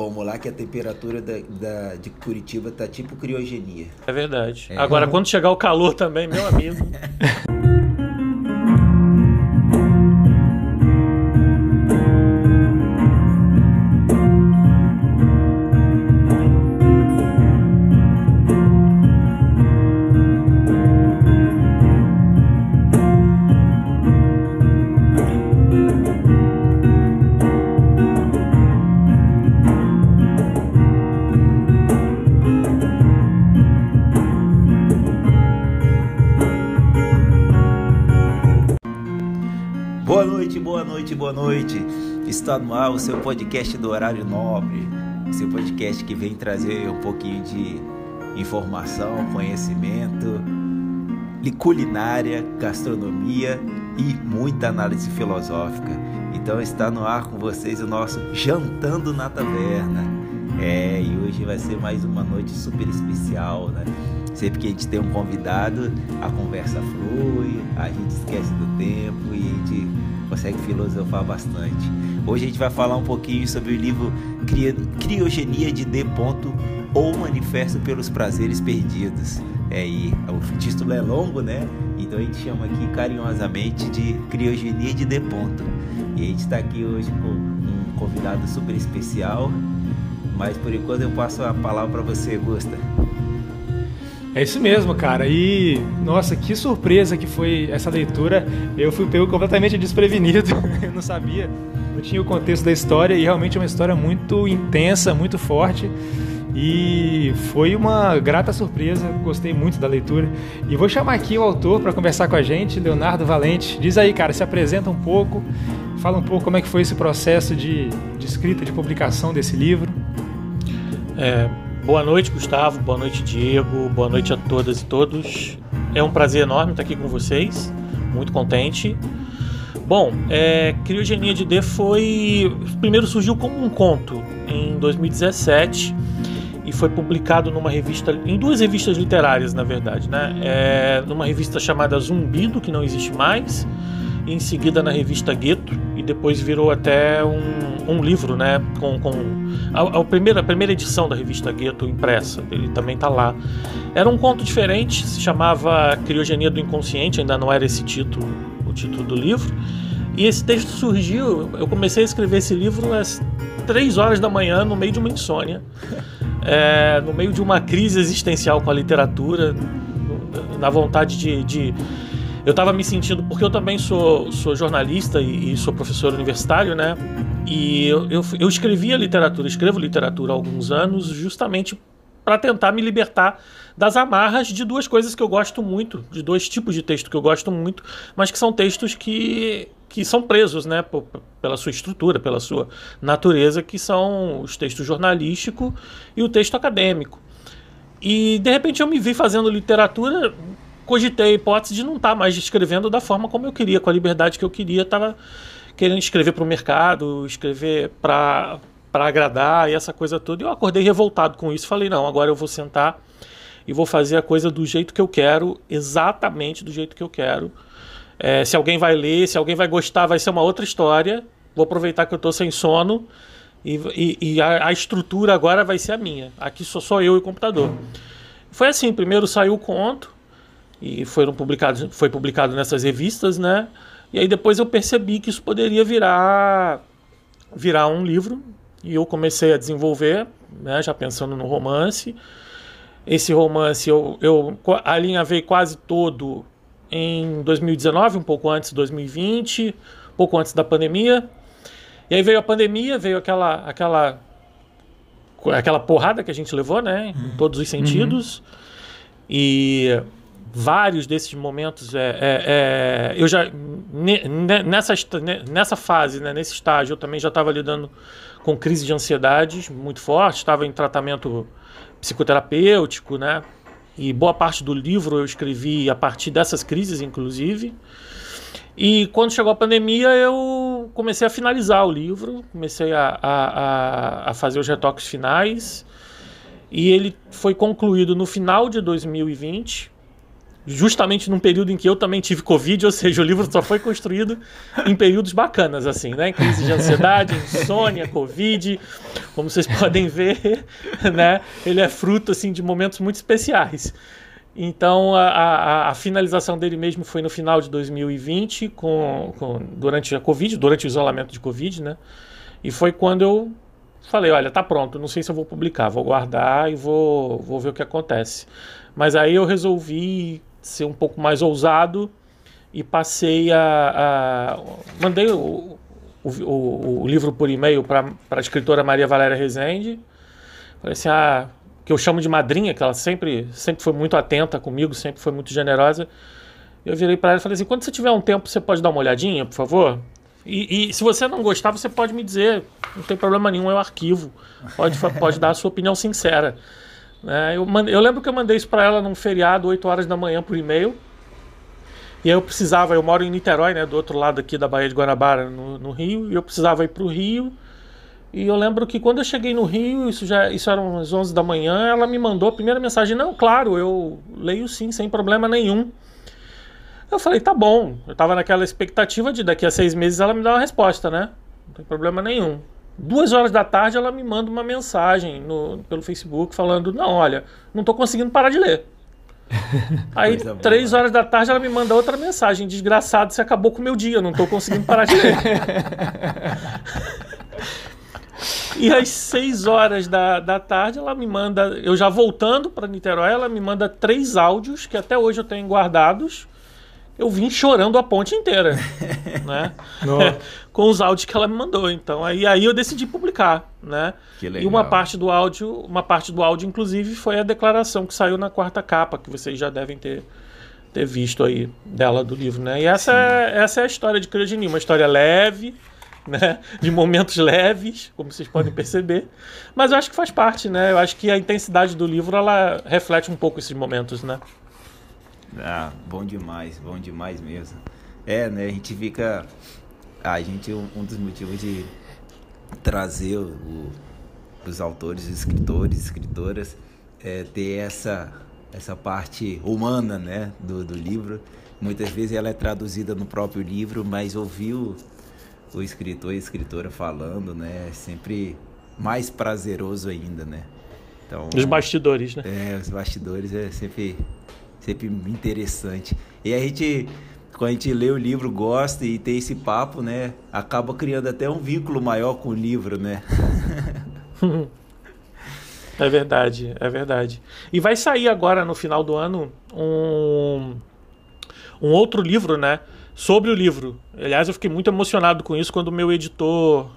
Vamos lá que a temperatura da, da, de Curitiba tá tipo criogenia. É verdade. É. Agora, quando chegar o calor também, meu amigo. seu podcast do Horário Nobre, seu podcast que vem trazer um pouquinho de informação, conhecimento, culinária, gastronomia e muita análise filosófica. Então está no ar com vocês o nosso Jantando na Taverna. É, e hoje vai ser mais uma noite super especial, né? Sempre que a gente tem um convidado, a conversa flui, a gente esquece do tempo e a gente consegue filosofar bastante. Hoje a gente vai falar um pouquinho sobre o livro Criogenia de D. ou Manifesto pelos Prazeres Perdidos. É, e o título é longo, né? Então a gente chama aqui carinhosamente de Criogenia de D. E a gente está aqui hoje com um convidado super especial. Mas por enquanto eu passo a palavra para você, Gusta. É isso mesmo, cara. E nossa, que surpresa que foi essa leitura. Eu fui pego completamente desprevenido. eu não sabia, não tinha o contexto da história e realmente é uma história muito intensa, muito forte. E foi uma grata surpresa, gostei muito da leitura. E vou chamar aqui o autor para conversar com a gente, Leonardo Valente. Diz aí, cara, se apresenta um pouco, fala um pouco como é que foi esse processo de, de escrita, de publicação desse livro. É, Boa noite, Gustavo. Boa noite, Diego. Boa noite a todas e todos. É um prazer enorme estar aqui com vocês. Muito contente. Bom, é, Criogenia de D foi. Primeiro surgiu como um conto em 2017 e foi publicado numa revista, em duas revistas literárias, na verdade, né? É, numa revista chamada Zumbido, que não existe mais, e em seguida na revista Gueto, e depois virou até um, um livro, né? Com, com a, a, primeira, a primeira edição da revista Gueto impressa, ele também está lá. Era um conto diferente, se chamava Criogenia do Inconsciente, ainda não era esse título, o título do livro. E esse texto surgiu, eu comecei a escrever esse livro às três horas da manhã, no meio de uma insônia, é, no meio de uma crise existencial com a literatura, na vontade de, de eu estava me sentindo, porque eu também sou, sou jornalista e, e sou professor universitário, né? E eu, eu, eu escrevia literatura, escrevo literatura há alguns anos, justamente para tentar me libertar das amarras de duas coisas que eu gosto muito, de dois tipos de texto que eu gosto muito, mas que são textos que, que são presos, né, pela sua estrutura, pela sua natureza, que são os textos jornalístico e o texto acadêmico. E de repente eu me vi fazendo literatura cogitei a hipótese de não estar tá mais escrevendo da forma como eu queria, com a liberdade que eu queria. Estava querendo escrever para o mercado, escrever para agradar e essa coisa toda. E eu acordei revoltado com isso. Falei: não, agora eu vou sentar e vou fazer a coisa do jeito que eu quero, exatamente do jeito que eu quero. É, se alguém vai ler, se alguém vai gostar, vai ser uma outra história. Vou aproveitar que eu estou sem sono e, e, e a, a, estrutura agora vai ser a minha. Aqui sou só eu e o computador. Foi assim: primeiro saiu o conto, e foram publicados, foi publicado nessas revistas, né? E aí depois eu percebi que isso poderia virar virar um livro e eu comecei a desenvolver, né, já pensando no romance. Esse romance eu, eu alinhavei quase todo em 2019, um pouco antes de 2020, um pouco antes da pandemia. E aí veio a pandemia, veio aquela aquela aquela porrada que a gente levou, né, em todos os sentidos. Uhum. E vários desses momentos é, é, é eu já nessa, nessa fase né, nesse estágio eu também já estava lidando com crise de ansiedade muito forte estava em tratamento psicoterapêutico né e boa parte do livro eu escrevi a partir dessas crises inclusive. E quando chegou a pandemia eu comecei a finalizar o livro comecei a, a, a fazer os retoques finais e ele foi concluído no final de 2020 justamente num período em que eu também tive Covid, ou seja, o livro só foi construído em períodos bacanas, assim, né? Crise de ansiedade, insônia, Covid, como vocês podem ver, né? Ele é fruto, assim, de momentos muito especiais. Então, a, a, a finalização dele mesmo foi no final de 2020, com, com, durante a Covid, durante o isolamento de Covid, né? E foi quando eu falei, olha, tá pronto, não sei se eu vou publicar, vou guardar e vou, vou ver o que acontece. Mas aí eu resolvi ser um pouco mais ousado e passei a. a mandei o, o, o, livro por e-mail para a escritora Maria Valéria Rezende. Falei assim: ah, que eu chamo de madrinha, que ela sempre, sempre foi muito atenta comigo, sempre foi muito generosa. Eu virei para ela e falei assim: quando você tiver um tempo, você pode dar uma olhadinha, por favor? E, e, se você não gostar, você pode me dizer, não tem problema nenhum, é o arquivo. Pode, pode dar a sua opinião sincera. É, eu, eu, lembro que eu mandei isso para ela num feriado, 8 horas da manhã, por e-mail. E aí eu precisava, eu moro em Niterói, né, do outro lado aqui da Baía de Guanabara, no, no Rio, e eu precisava ir para o Rio. E eu lembro que quando eu cheguei no Rio, isso já isso eram umas 11 da manhã, ela me mandou a primeira mensagem: Não, claro, eu leio sim, sem problema nenhum. Eu falei: Tá bom. Eu tava naquela expectativa de daqui a seis meses ela me dar uma resposta, né? Não tem problema nenhum. Duas horas da tarde ela me manda uma mensagem no, pelo Facebook falando: Não, olha, não tô conseguindo parar de ler. Aí, três horas da tarde, ela me manda outra mensagem: Desgraçado, você acabou com o meu dia, não tô conseguindo parar de ler. e às seis horas da, da tarde, ela me manda, eu já voltando para Niterói, ela me manda três áudios que até hoje eu tenho guardados eu vim chorando a ponte inteira, né? Com os áudios que ela me mandou. Então, aí, aí eu decidi publicar, né? Que legal. E uma parte do áudio, uma parte do áudio, inclusive, foi a declaração que saiu na quarta capa, que vocês já devem ter, ter visto aí dela do livro, né? E essa, é, essa é a história de Criogenia, uma história leve, né? De momentos leves, como vocês podem perceber. Mas eu acho que faz parte, né? Eu acho que a intensidade do livro, ela reflete um pouco esses momentos, né? Ah, bom demais, bom demais mesmo. É, né? A gente fica. A gente, um, um dos motivos de trazer o, os autores, os escritores, escritoras, é ter essa, essa parte humana, né? Do, do livro. Muitas vezes ela é traduzida no próprio livro, mas ouvir o, o escritor e a escritora falando, né? É sempre mais prazeroso ainda, né? Então, os bastidores, né? É, os bastidores é sempre sempre interessante. E a gente, quando a gente lê o livro, gosta e tem esse papo, né? Acaba criando até um vínculo maior com o livro, né? é verdade, é verdade. E vai sair agora no final do ano um, um outro livro, né? Sobre o livro. Aliás, eu fiquei muito emocionado com isso quando o meu editor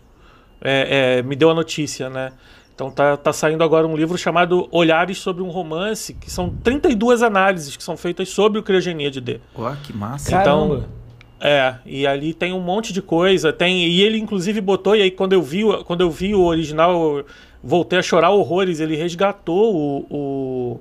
é, é, me deu a notícia, né? Então tá, tá saindo agora um livro chamado Olhares sobre um Romance, que são 32 análises que são feitas sobre o criogenia de D. Ué, que massa. Então, Caramba. É, e ali tem um monte de coisa, tem e ele inclusive botou e aí quando eu vi, quando eu vi o original, eu voltei a chorar horrores, ele resgatou o, o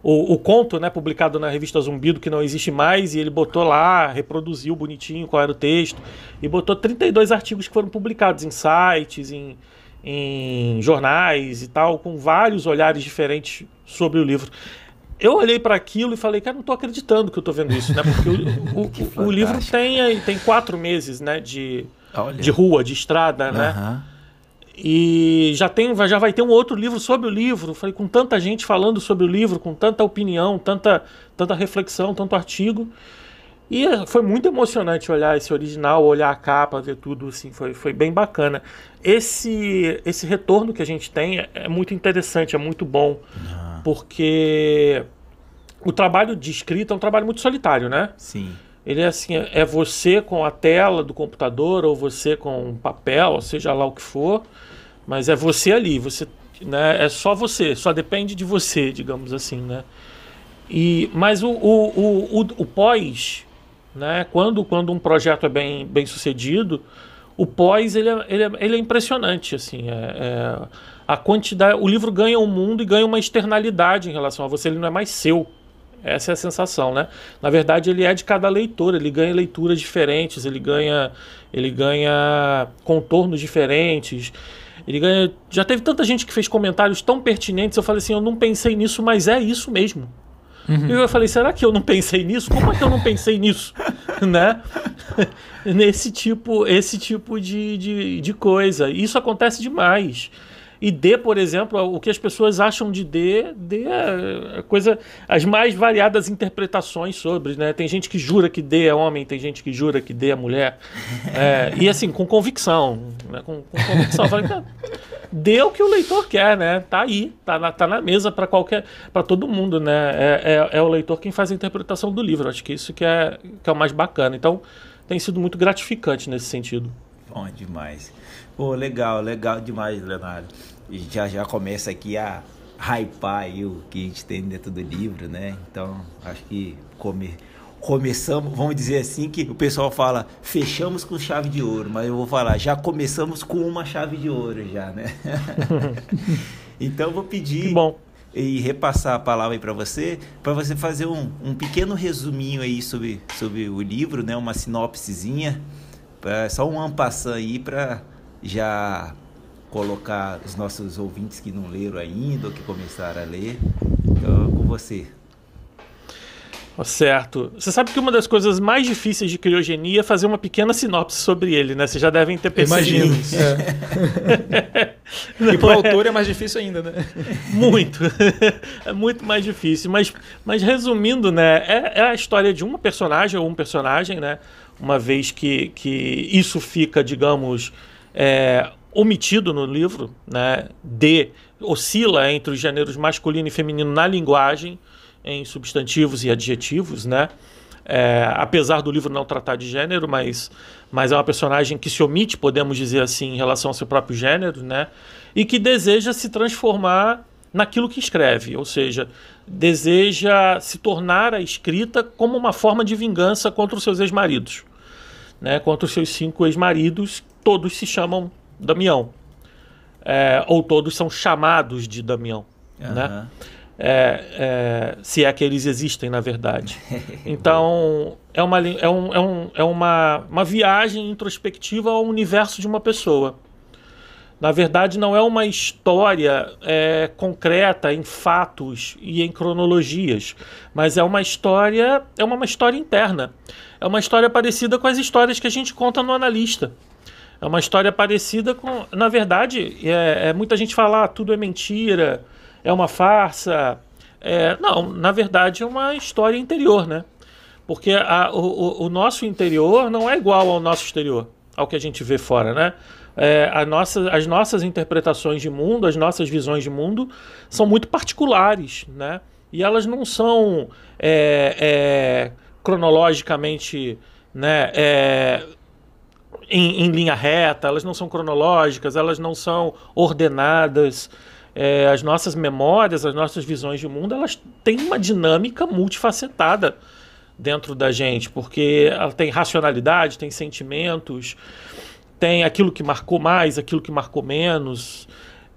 o, o, conto, né, publicado na revista Zumbido, que não existe mais, e ele botou lá, reproduziu bonitinho qual era o texto, e botou 32 artigos que foram publicados em sites, em, em jornais e tal, com vários olhares diferentes sobre o livro. Eu olhei para aquilo e falei, cara, não estou acreditando que eu estou vendo isso, né? Porque o, o, o, livro tem, tem quatro meses, né, de, de rua, de estrada, né? E já tem, já vai ter um outro livro sobre o livro. Falei com tanta gente falando sobre o livro, com tanta opinião, tanta, tanta reflexão, tanto artigo. E foi muito emocionante olhar esse original, olhar a capa, ver tudo, assim, foi, foi bem bacana. Esse, esse retorno que a gente tem é, é muito interessante, é muito bom, ah. porque o trabalho de escrita é um trabalho muito solitário, né? Sim. Ele é assim, é você com a tela do computador ou você com papel, seja lá o que for, mas é você ali, você, né, é só você, só depende de você, digamos assim, né? E, mas o, o, o, o, o pós né? Quando, quando um projeto é bem, bem sucedido, o pós ele é, ele é, ele é impressionante. Assim, é, é, a quantidade, o livro ganha um mundo e ganha uma externalidade em relação a você, ele não é mais seu. Essa é a sensação, né? Na verdade, ele é de cada leitor, ele ganha leituras diferentes, ele ganha, ele ganha contornos diferentes. Ele ganha. Já teve tanta gente que fez comentários tão pertinentes, eu falei assim, eu não pensei nisso, mas é isso mesmo. Uhum. E eu falei, será que eu não pensei nisso? Como é que eu não pensei nisso? né? Nesse tipo, esse tipo de, de, de coisa. Isso acontece demais. E D, por exemplo, o que as pessoas acham de D, D é coisa, as mais variadas interpretações sobre, né? Tem gente que jura que D é homem, tem gente que jura que D é mulher. É, e assim, com convicção, né? com, com convicção. Falei, D é o que o leitor quer, né? Tá aí, tá na, tá na mesa para qualquer, para todo mundo, né? É, é, é, o leitor quem faz a interpretação do livro. Acho que isso que é, que é o mais bacana. Então, tem sido muito gratificante nesse sentido. Bom demais. Pô, legal, legal demais, Leonardo. E já já começa aqui a hypar aí o que a gente tem dentro do livro, né? Então, acho que come, começamos, vamos dizer assim, que o pessoal fala, fechamos com chave de ouro, mas eu vou falar, já começamos com uma chave de ouro já, né? então, vou pedir e repassar a palavra aí para você, para você fazer um, um pequeno resuminho aí sobre, sobre o livro, né? Uma sinopsezinha, pra, só um ampassando aí para já colocar os nossos ouvintes que não leram ainda ou que começaram a ler. Então, com você. Certo. Você sabe que uma das coisas mais difíceis de criogenia é fazer uma pequena sinopse sobre ele, né? Vocês já devem ter percebido. Imagino. É. e para o autor é mais difícil ainda, né? Muito. é muito mais difícil. Mas, mas resumindo, né? É, é a história de uma personagem ou um personagem, né? Uma vez que, que isso fica, digamos, é, omitido no livro, né? Oscila entre os gêneros masculino e feminino na linguagem, em substantivos e adjetivos, né? É, apesar do livro não tratar de gênero, mas, mas é uma personagem que se omite, podemos dizer assim, em relação ao seu próprio gênero, né? E que deseja se transformar naquilo que escreve, ou seja, deseja se tornar a escrita como uma forma de vingança contra os seus ex-maridos, né? Contra os seus cinco ex-maridos, todos se chamam Damião. É, ou todos são chamados de Damião. Uhum. Né? É, é, se é que eles existem, na verdade. Então, é uma, é um, é um, é uma, uma viagem introspectiva ao universo de uma pessoa. Na verdade, não é uma história é, concreta em fatos e em cronologias, mas é uma história, é uma, uma história interna. É uma história parecida com as histórias que a gente conta no analista. É uma história parecida com. Na verdade, é, é muita gente fala ah, tudo é mentira, é uma farsa. É, não, na verdade é uma história interior, né? Porque a, o, o, nosso interior não é igual ao nosso exterior, ao que a gente vê fora, né? É, a nossa, as nossas interpretações de mundo, as nossas visões de mundo são muito particulares, né? E elas não são é, é, cronologicamente né, é, em, em, linha reta, elas não são cronológicas, elas não são ordenadas. É, as nossas memórias, as nossas visões de mundo, elas têm uma dinâmica multifacetada dentro da gente, porque ela tem racionalidade, tem sentimentos, tem aquilo que marcou mais, aquilo que marcou menos.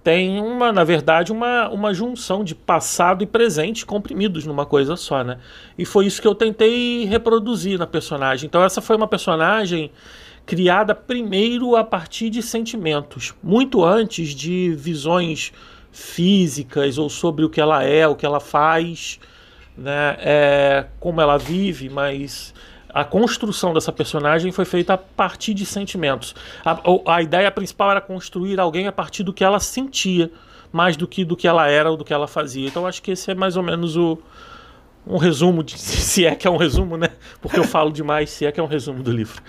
Tem uma, na verdade, uma, uma junção de passado e presente comprimidos numa coisa só, né? E foi isso que eu tentei reproduzir na personagem. Então essa foi uma personagem criada primeiro a partir de sentimentos, muito antes de visões físicas ou sobre o que ela é, o que ela faz, né, é, como ela vive, mas a construção dessa personagem foi feita a partir de sentimentos. A, a ideia principal era construir alguém a partir do que ela sentia, mais do que do que ela era ou do que ela fazia. Então acho que esse é mais ou menos o, um resumo, de, se é que é um resumo, né? Porque eu falo demais, se é que é um resumo do livro.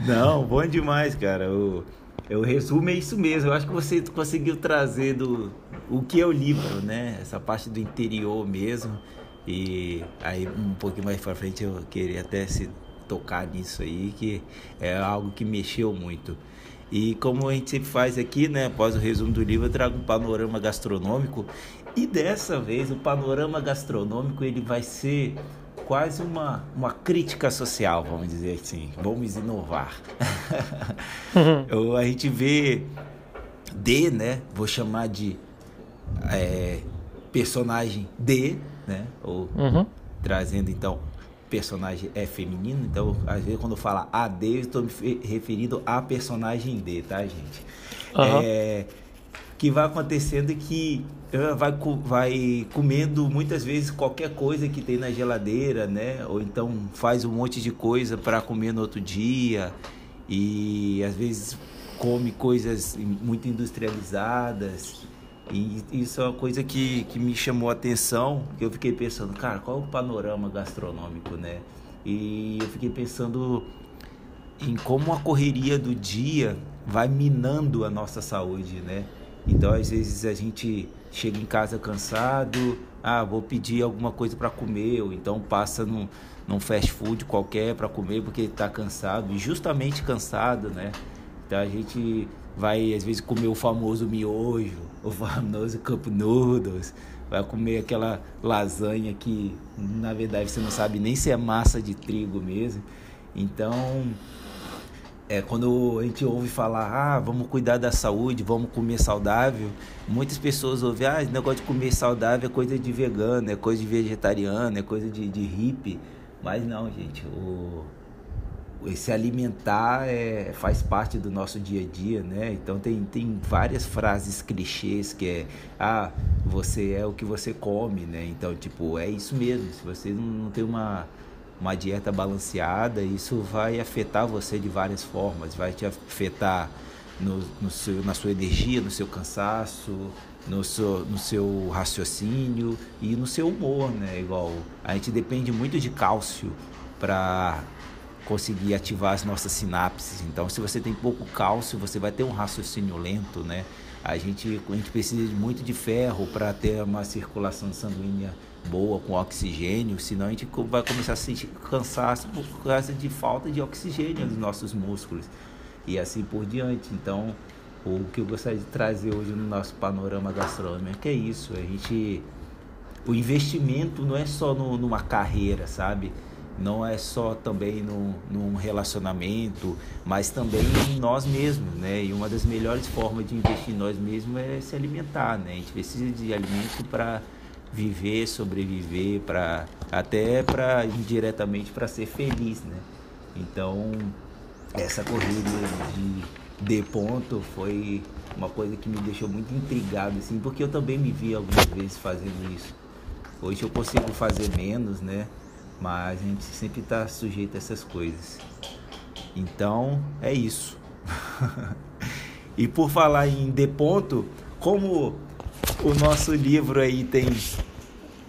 Não, bom demais, cara. O, o resumo é isso mesmo. Eu acho que você conseguiu trazer do, o que é o livro, né? Essa parte do interior mesmo. E aí, um pouquinho mais pra frente, eu queria até se tocar nisso aí, que é algo que mexeu muito. E como a gente sempre faz aqui, né, após o resumo do livro, eu trago um panorama gastronômico e dessa vez o panorama gastronômico ele vai ser quase uma, uma crítica social, vamos dizer assim. Vamos inovar. A gente vê D, né? Vou chamar de é, personagem D, né? Ou uhum. trazendo então personagem é feminino, então às vezes quando eu falo AD, eu estou me referindo a personagem D, tá, gente? Uhum. É, que vai acontecendo que vai, vai comendo muitas vezes qualquer coisa que tem na geladeira, né? Ou então faz um monte de coisa para comer no outro dia e às vezes come coisas muito industrializadas. E isso é uma coisa que, que me chamou a atenção, que eu fiquei pensando, cara, qual é o panorama gastronômico, né? E eu fiquei pensando em como a correria do dia vai minando a nossa saúde, né? Então, às vezes a gente chega em casa cansado, ah, vou pedir alguma coisa para comer, ou então passa num, num fast food qualquer para comer porque está cansado, e justamente cansado, né? Então a gente vai às vezes comer o famoso miojo, o famoso cup noodles, vai comer aquela lasanha que na verdade você não sabe nem se é massa de trigo mesmo. Então, é, quando a gente ouve falar, ah, vamos cuidar da saúde, vamos comer saudável, muitas pessoas ouvem, ah, esse negócio de comer saudável é coisa de vegano, é coisa de vegetariano, é coisa de, de hippie. Mas não, gente, o, esse alimentar é, faz parte do nosso dia a dia, né? Então tem, tem várias frases clichês que é, ah, você é o que você come, né? Então, tipo, é isso mesmo, se você não, não tem uma uma dieta balanceada, isso vai afetar você de várias formas, vai te afetar no, no seu, na sua energia, no seu cansaço, no seu, no seu raciocínio e no seu humor, né? Igual a gente depende muito de cálcio para conseguir ativar as nossas sinapses. Então, se você tem pouco cálcio, você vai ter um raciocínio lento, né? A gente, a gente precisa muito de ferro para ter uma circulação sanguínea boa com oxigênio, senão a gente vai começar a sentir cansaço por causa de falta de oxigênio nos nossos músculos e assim por diante. Então, o que eu gostaria de trazer hoje no nosso panorama gastronômico é isso, a gente o investimento não é só no, numa carreira, sabe? Não é só também no, num relacionamento, mas também em nós mesmos, né? E uma das melhores formas de investir em nós mesmos é se alimentar, né? A gente precisa de alimento para viver, sobreviver, para até para indiretamente para ser feliz, né? Então essa corrida de de ponto foi uma coisa que me deixou muito intrigado assim, porque eu também me vi algumas vezes fazendo isso. Hoje eu consigo fazer menos, né? Mas a gente sempre está sujeito a essas coisas. Então é isso. e por falar em de ponto, como o nosso livro aí tem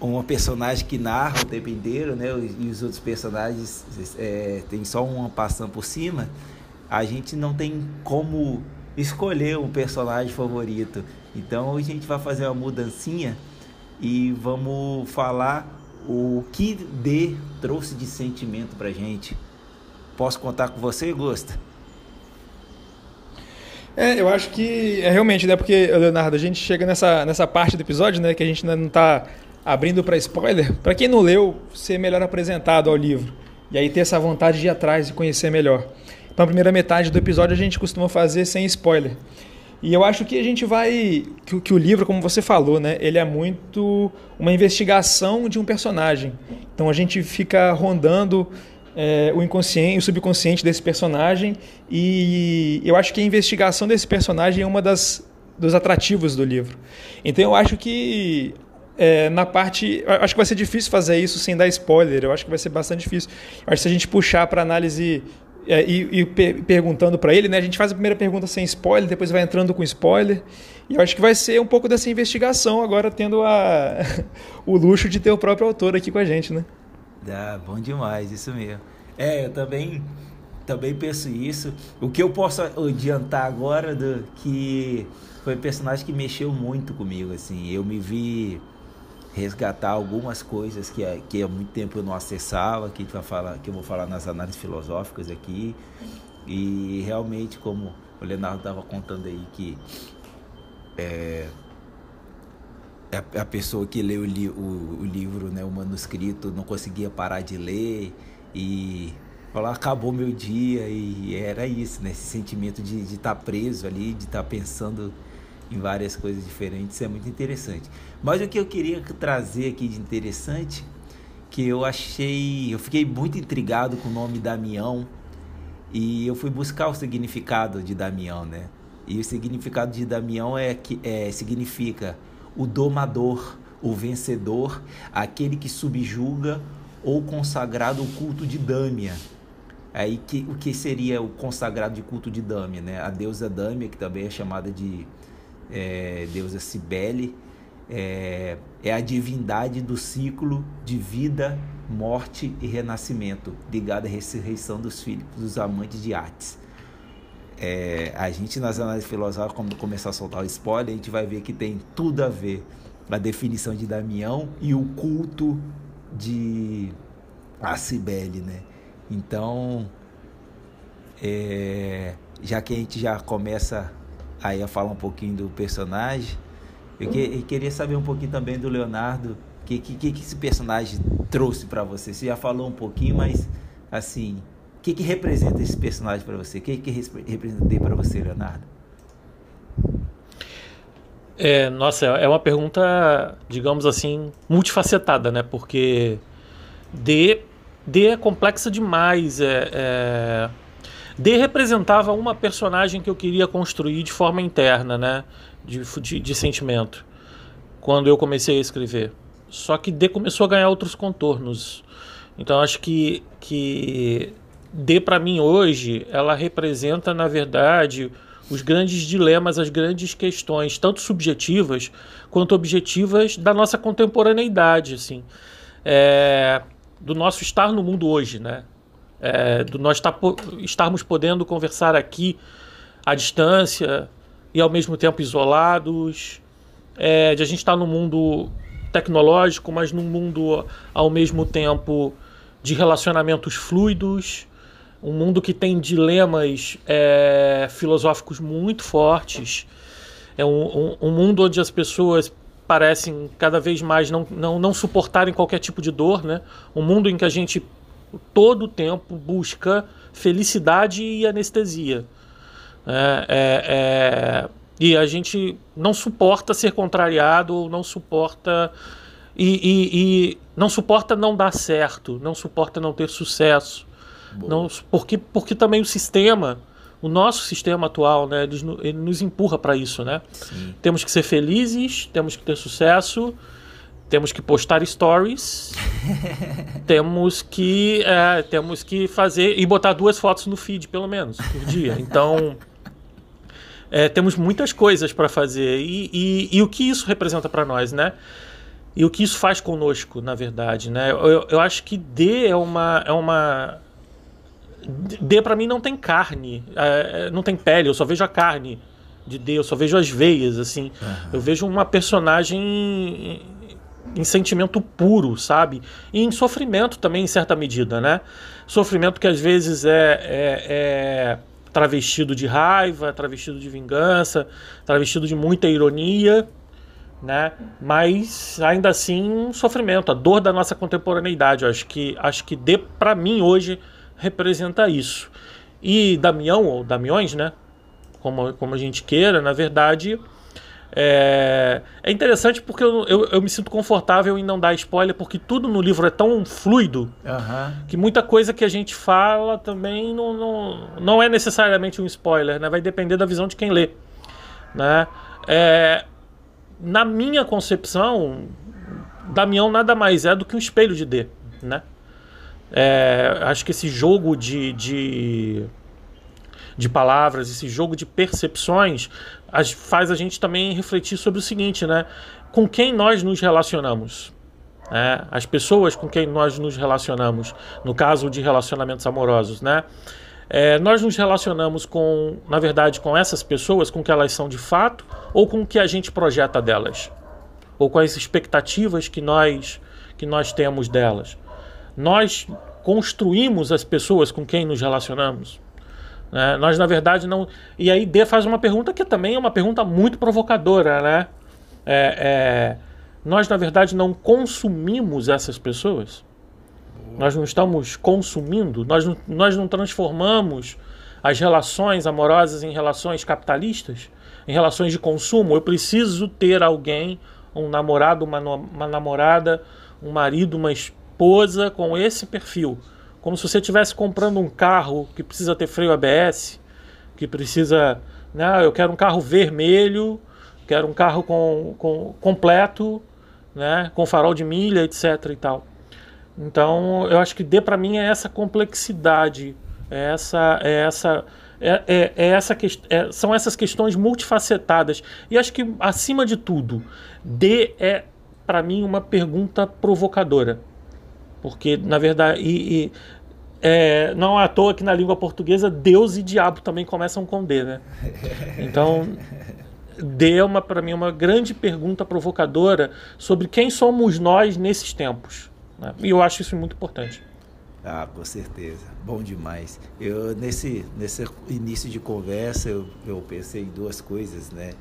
uma personagem que narra o tempo inteiro, né? E os outros personagens é, tem só uma passando por cima. A gente não tem como escolher um personagem favorito. Então a gente vai fazer uma mudancinha e vamos falar o que D trouxe de sentimento pra gente. Posso contar com você, Gusta? É, eu acho que é realmente, né? Porque, Leonardo, a gente chega nessa, nessa parte do episódio, né? Que a gente ainda não está abrindo para spoiler. Para quem não leu, ser melhor apresentado ao livro. E aí ter essa vontade de ir atrás e conhecer melhor. Então, a primeira metade do episódio a gente costuma fazer sem spoiler. E eu acho que a gente vai. Que, que, o livro, como você falou, né? Ele é muito uma investigação de um personagem. Então a gente fica rondando é, o inconsciente, o subconsciente desse personagem e eu acho que a investigação desse personagem é uma das dos atrativos do livro. Então eu acho que é, na parte, acho que vai ser difícil fazer isso sem dar spoiler. Eu acho que vai ser bastante difícil. Eu acho que se a gente puxar para análise é, e, e per perguntando para ele, né? A gente faz a primeira pergunta sem spoiler, depois vai entrando com spoiler. E eu acho que vai ser um pouco dessa investigação agora tendo a, o luxo de ter o próprio autor aqui com a gente, né? Dá, bom demais, isso mesmo. É, eu também, também penso isso. O que eu posso adiantar agora do que foi um personagem que mexeu muito comigo, assim. Eu me vi resgatar algumas coisas que, que há muito tempo eu não acessava, que, vai falar, que eu vou falar nas análises filosóficas aqui. E realmente, como o Leonardo estava contando aí, que é, a, a pessoa que leu o, li, o, o, livro, né, o manuscrito, não conseguia parar de ler e falar acabou meu dia e era isso, né, esse sentimento de estar tá preso ali, de estar tá pensando em várias coisas diferentes, é muito interessante. Mas o que eu queria trazer aqui de interessante, que eu achei, eu fiquei muito intrigado com o nome Damião e eu fui buscar o significado de Damião, né? E o significado de Damião é que é, significa o domador, o vencedor, aquele que subjuga ou consagrado o culto de Dâmia. Aí que, o que seria o consagrado de culto de Dâmia, né? A deusa Dâmia, que também é chamada de é, deusa Cibele, é, é a divindade do ciclo de vida, morte e renascimento, ligada à ressurreição dos filhos, dos amantes de artes. É, a gente nas análises filosóficas, quando começar a soltar o spoiler, a gente vai ver que tem tudo a ver a definição de Damião e o culto de Acibele, né? Então, é, já que a gente já começa aí a falar um pouquinho do personagem, eu, que, eu queria saber um pouquinho também do Leonardo, o que, que, que esse personagem trouxe para você? Você já falou um pouquinho, mas assim, que, que representa esse personagem para você? O que, que representei para você, Leonardo? É, nossa, é uma pergunta, digamos assim, multifacetada, né? Porque D, D é complexa demais. É, é... D representava uma personagem que eu queria construir de forma interna, né? De, de, de sentimento. Quando eu comecei a escrever. Só que D começou a ganhar outros contornos. Então acho que, que D para mim hoje, ela representa, na verdade, os grandes dilemas, as grandes questões, tanto subjetivas quanto objetivas da nossa contemporaneidade, assim, é, do nosso estar no mundo hoje, né? É, do nós estar, estarmos podendo conversar aqui à distância e ao mesmo tempo isolados, é, de a gente estar no mundo tecnológico, mas num mundo ao mesmo tempo de relacionamentos fluidos, um mundo que tem dilemas é, filosóficos muito fortes. É um, um, um, mundo onde as pessoas parecem cada vez mais não, não, não suportarem qualquer tipo de dor. Né? Um mundo em que a gente todo o tempo busca felicidade e anestesia. É, é, é, e a gente não suporta ser contrariado, ou não suporta. E, e, e não suporta não dar certo, não suporta não ter sucesso. Não, porque, porque também o sistema, o nosso sistema atual, né, ele, ele nos empurra para isso, né? Sim. Temos que ser felizes, temos que ter sucesso, temos que postar stories, temos que é, temos que fazer e botar duas fotos no feed pelo menos por dia. Então é, temos muitas coisas para fazer e, e, e, o que isso representa para nós, né? E o que isso faz conosco, na verdade, né? Eu, eu acho que D é uma é uma D para mim não tem carne, é, é, não tem pele, eu só vejo a carne de D, eu só vejo as veias, assim. Uhum. Eu vejo uma personagem em, em sentimento puro, sabe? E em sofrimento também, em certa medida, né? Sofrimento que às vezes é, é, é travestido de raiva, travestido de vingança, travestido de muita ironia, né? Mas ainda assim um sofrimento, a dor da nossa contemporaneidade. Eu acho que acho que D para mim hoje representa isso. E Damião, ou Damiões, né? Como, como a gente queira, na verdade, é, é interessante porque eu, eu, eu, me sinto confortável em não dar spoiler, porque tudo no livro é tão fluido uhum. que muita coisa que a gente fala também não, não, não é necessariamente um spoiler, né? Vai depender da visão de quem lê. Né? É, na minha concepção, Damião nada mais é do que um espelho de D, né? É, acho que esse jogo de, de, de, palavras, esse jogo de percepções, faz a gente também refletir sobre o seguinte, né? Com quem nós nos relacionamos? É, as pessoas com quem nós nos relacionamos, no caso de relacionamentos amorosos, né? É, nós nos relacionamos com, na verdade, com essas pessoas, com o que elas são de fato, ou com o que a gente projeta delas, ou com as expectativas que nós que nós temos delas nós construímos as pessoas com quem nos relacionamos. Né? Nós, na verdade, não. E aí, D faz uma pergunta que também é uma pergunta muito provocadora, né? É, é... Nós, na verdade, não consumimos essas pessoas. Nós não estamos consumindo, nós não, nós não transformamos as relações amorosas em relações capitalistas, em relações de consumo. Eu preciso ter alguém, um namorado, uma, uma namorada, um marido, uma esposa esposa com esse perfil. Como se você estivesse comprando um carro que precisa ter freio ABS, que precisa Né? Eu quero um carro vermelho, quero um carro com, com completo, né? com farol de milha, etc. e tal. Então, eu acho que D para mim é essa complexidade, é essa, é essa, é, é, é essa é, são essas questões multifacetadas. E acho que acima de tudo, D é para mim uma pergunta provocadora, porque na verdade e, e é, não é à toa que na língua portuguesa Deus e diabo também começam com D, né? Então D é para mim uma grande pergunta provocadora sobre quem somos nós nesses tempos. Né? E eu acho isso muito importante. Ah, com certeza. Bom demais. Eu nesse, nesse início de conversa eu, eu pensei em duas coisas, né?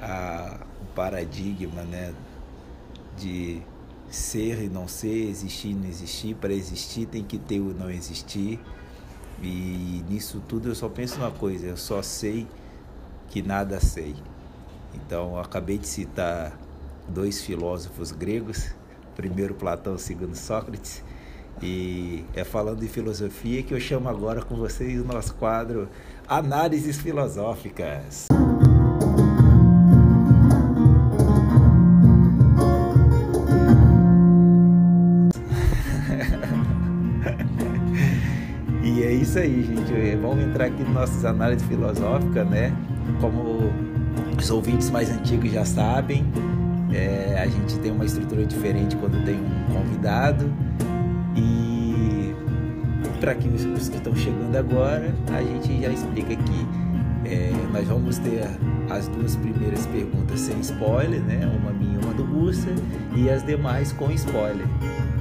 A, o paradigma, né? De ser e não ser, existir e não existir. Para existir tem que ter o não existir. E nisso tudo eu só penso uma coisa, eu só sei que nada sei. Então acabei de citar dois filósofos gregos, primeiro Platão, segundo Sócrates. E é falando de filosofia que eu chamo agora com vocês o nosso quadro Análises Filosóficas. Aí, gente. Vamos entrar aqui nas nossas análises filosóficas, né? Como os ouvintes mais antigos já sabem, é, a gente tem uma estrutura diferente quando tem um convidado. E para que os, os, que estão chegando agora, a gente já explica aqui. É, nós vamos ter as duas primeiras perguntas sem spoiler, né? Uma minha e uma do Gusta, e as demais com spoiler.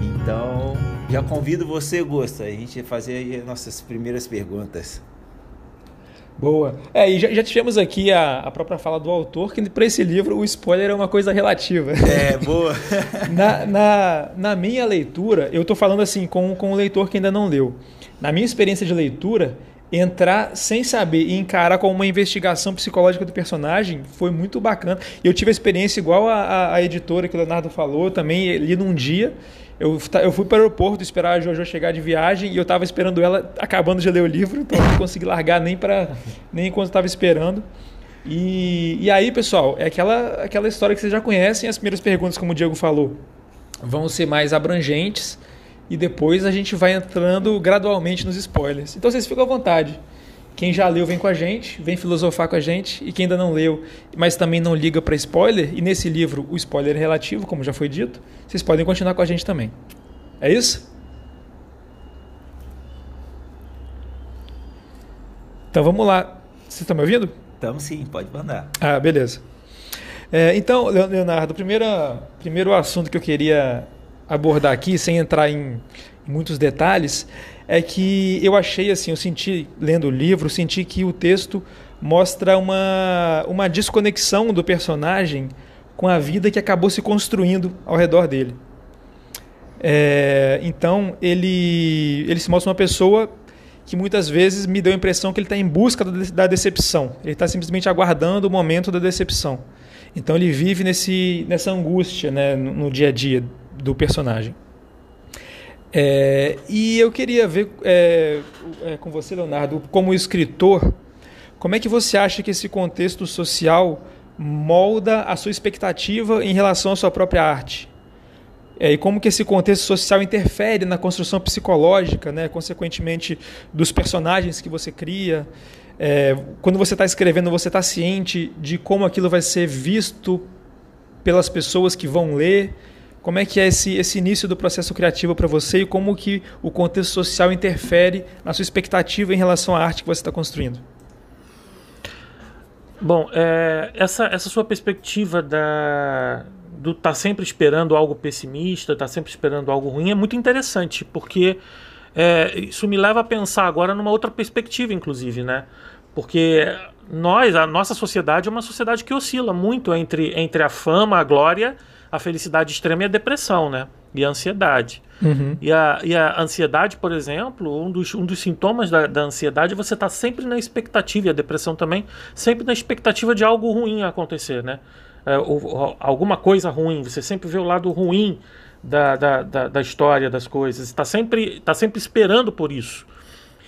Então, já convido você, Gusta, a gente fazer as nossas primeiras perguntas. Boa. É, e já, já tivemos aqui a, a, própria fala do autor, que para esse livro o spoiler é uma coisa relativa. É, boa. na, na, na, minha leitura, eu estou falando assim com, com o leitor que ainda não leu. Na minha experiência de leitura, entrar sem saber e encarar como uma investigação psicológica do personagem foi muito bacana. Eu tive a experiência igual a, a, a editora que o Leonardo falou, também li num dia. Eu, eu fui para o aeroporto esperar a Jojo chegar de viagem e eu estava esperando ela acabando de ler o livro, então não consegui largar nem, pra, nem enquanto estava esperando. E, e aí, pessoal, é aquela, aquela história que vocês já conhecem. As primeiras perguntas, como o Diego falou, vão ser mais abrangentes e depois a gente vai entrando gradualmente nos spoilers. Então vocês ficam à vontade. Quem já leu vem com a gente, vem filosofar com a gente, e quem ainda não leu, mas também não liga para spoiler, e nesse livro o spoiler é relativo, como já foi dito, vocês podem continuar com a gente também. É isso? Então vamos lá. Vocês estão me ouvindo? Estamos sim, pode mandar. Ah, beleza. É, então, Leonardo, o primeiro, primeiro assunto que eu queria abordar aqui, sem entrar em, muitos detalhes, é que eu achei assim, eu senti, lendo o livro, senti que o texto mostra uma, uma desconexão do personagem com a vida que acabou se construindo ao redor dele. É, então, ele, ele se mostra uma pessoa que muitas vezes me deu a impressão que ele está em busca da decepção. Ele está simplesmente aguardando o momento da decepção. Então, ele vive nesse, nessa angústia né, no, no dia a dia do personagem. É, e eu queria ver é, é, com você, Leonardo, como escritor, como é que você acha que esse contexto social molda a sua expectativa em relação à sua própria arte? É, e como que esse contexto social interfere na construção psicológica, né, consequentemente, dos personagens que você cria? É, quando você está escrevendo, você está ciente de como aquilo vai ser visto pelas pessoas que vão ler? Como é que é esse, esse início do processo criativo para você e como que o contexto social interfere na sua expectativa em relação à arte que você está construindo? Bom, é, essa, essa sua perspectiva da, do estar tá sempre esperando algo pessimista, estar tá sempre esperando algo ruim é muito interessante, porque é, isso me leva a pensar agora numa outra perspectiva, inclusive, né? Porque nós, a nossa sociedade é uma sociedade que oscila muito entre, entre a fama, a glória a felicidade extrema e a depressão, né? E a ansiedade. Uhum. E, a, e a ansiedade, por exemplo, um dos, um dos sintomas da, da ansiedade é você estar tá sempre na expectativa, e a depressão também, sempre na expectativa de algo ruim acontecer, né? É, ou, ou, alguma coisa ruim, você sempre vê o lado ruim da, da, da, da história, das coisas, está sempre, tá sempre esperando por isso.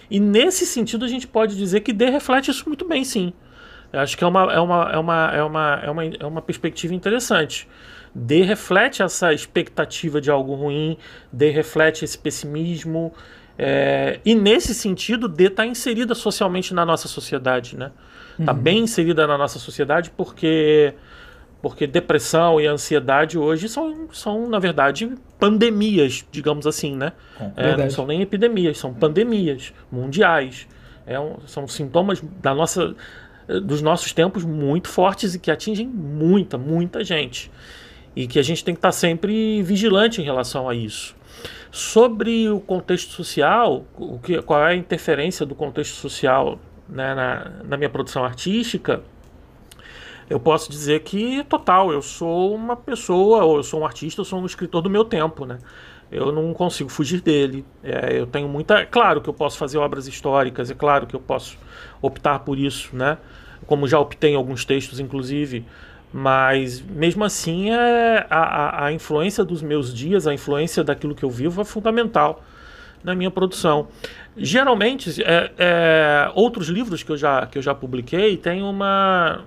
E nesse sentido a gente pode dizer que D reflete isso muito bem, sim. Eu acho que é uma, é uma, é uma, é uma, é uma, é uma perspectiva interessante. D reflete essa expectativa de algo ruim, D reflete esse pessimismo. É, e nesse sentido, D está inserida socialmente na nossa sociedade, né? Está uhum. bem inserida na nossa sociedade porque porque depressão e ansiedade hoje são, são na verdade, pandemias, digamos assim, né? É, não são nem epidemias, são pandemias mundiais. É um, são sintomas da nossa, dos nossos tempos muito fortes e que atingem muita, muita gente. E que a gente tem que estar sempre vigilante em relação a isso. Sobre o contexto social, o que, qual é a interferência do contexto social né, na, na minha produção artística? eu posso dizer que total, eu sou uma pessoa, ou eu sou um artista, eu sou um escritor do meu tempo, né? Eu não consigo fugir dele. É, eu tenho muita. É claro que eu posso fazer obras históricas, é claro que eu posso optar por isso, né? Como já em alguns textos, inclusive. Mas mesmo assim, é, a, a influência dos meus dias, a influência daquilo que eu vivo é fundamental na minha produção. Geralmente, é, é, outros livros que eu já, que eu já publiquei têm uma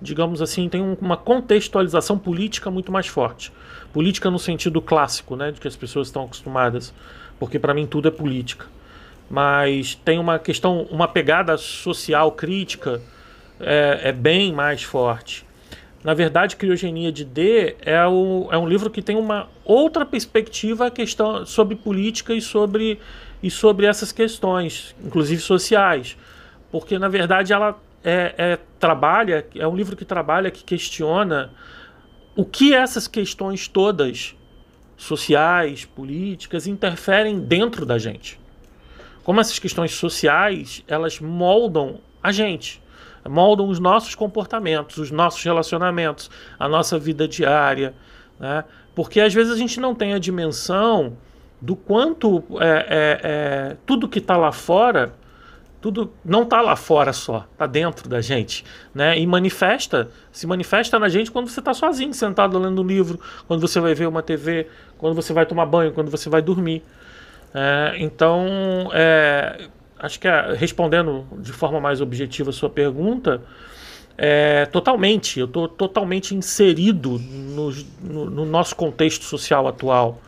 digamos assim, tem uma contextualização política muito mais forte. Política no sentido clássico, né, de que as pessoas estão acostumadas, porque para mim tudo é política. Mas tem uma questão, uma pegada social crítica é, é bem mais forte. Na verdade, Criogenia de D é, o, é um livro que tem uma outra perspectiva questão, sobre política e sobre, e sobre essas questões, inclusive sociais. Porque, na verdade, ela é, é, trabalha, é um livro que trabalha, que questiona o que essas questões todas, sociais, políticas, interferem dentro da gente. Como essas questões sociais, elas moldam a gente, moldam os nossos comportamentos, os nossos relacionamentos, a nossa vida diária, né? Porque às vezes a gente não tem a dimensão do quanto é, é, é tudo que está lá fora tudo não está lá fora só, está dentro da gente, né? E manifesta, se manifesta na gente quando você está sozinho, sentado lendo um livro, quando você vai ver uma TV, quando você vai tomar banho, quando você vai dormir. É, então, é, acho que é, respondendo de forma mais objetiva a sua pergunta, é, totalmente, eu estou totalmente inserido no, no, no nosso contexto social atual.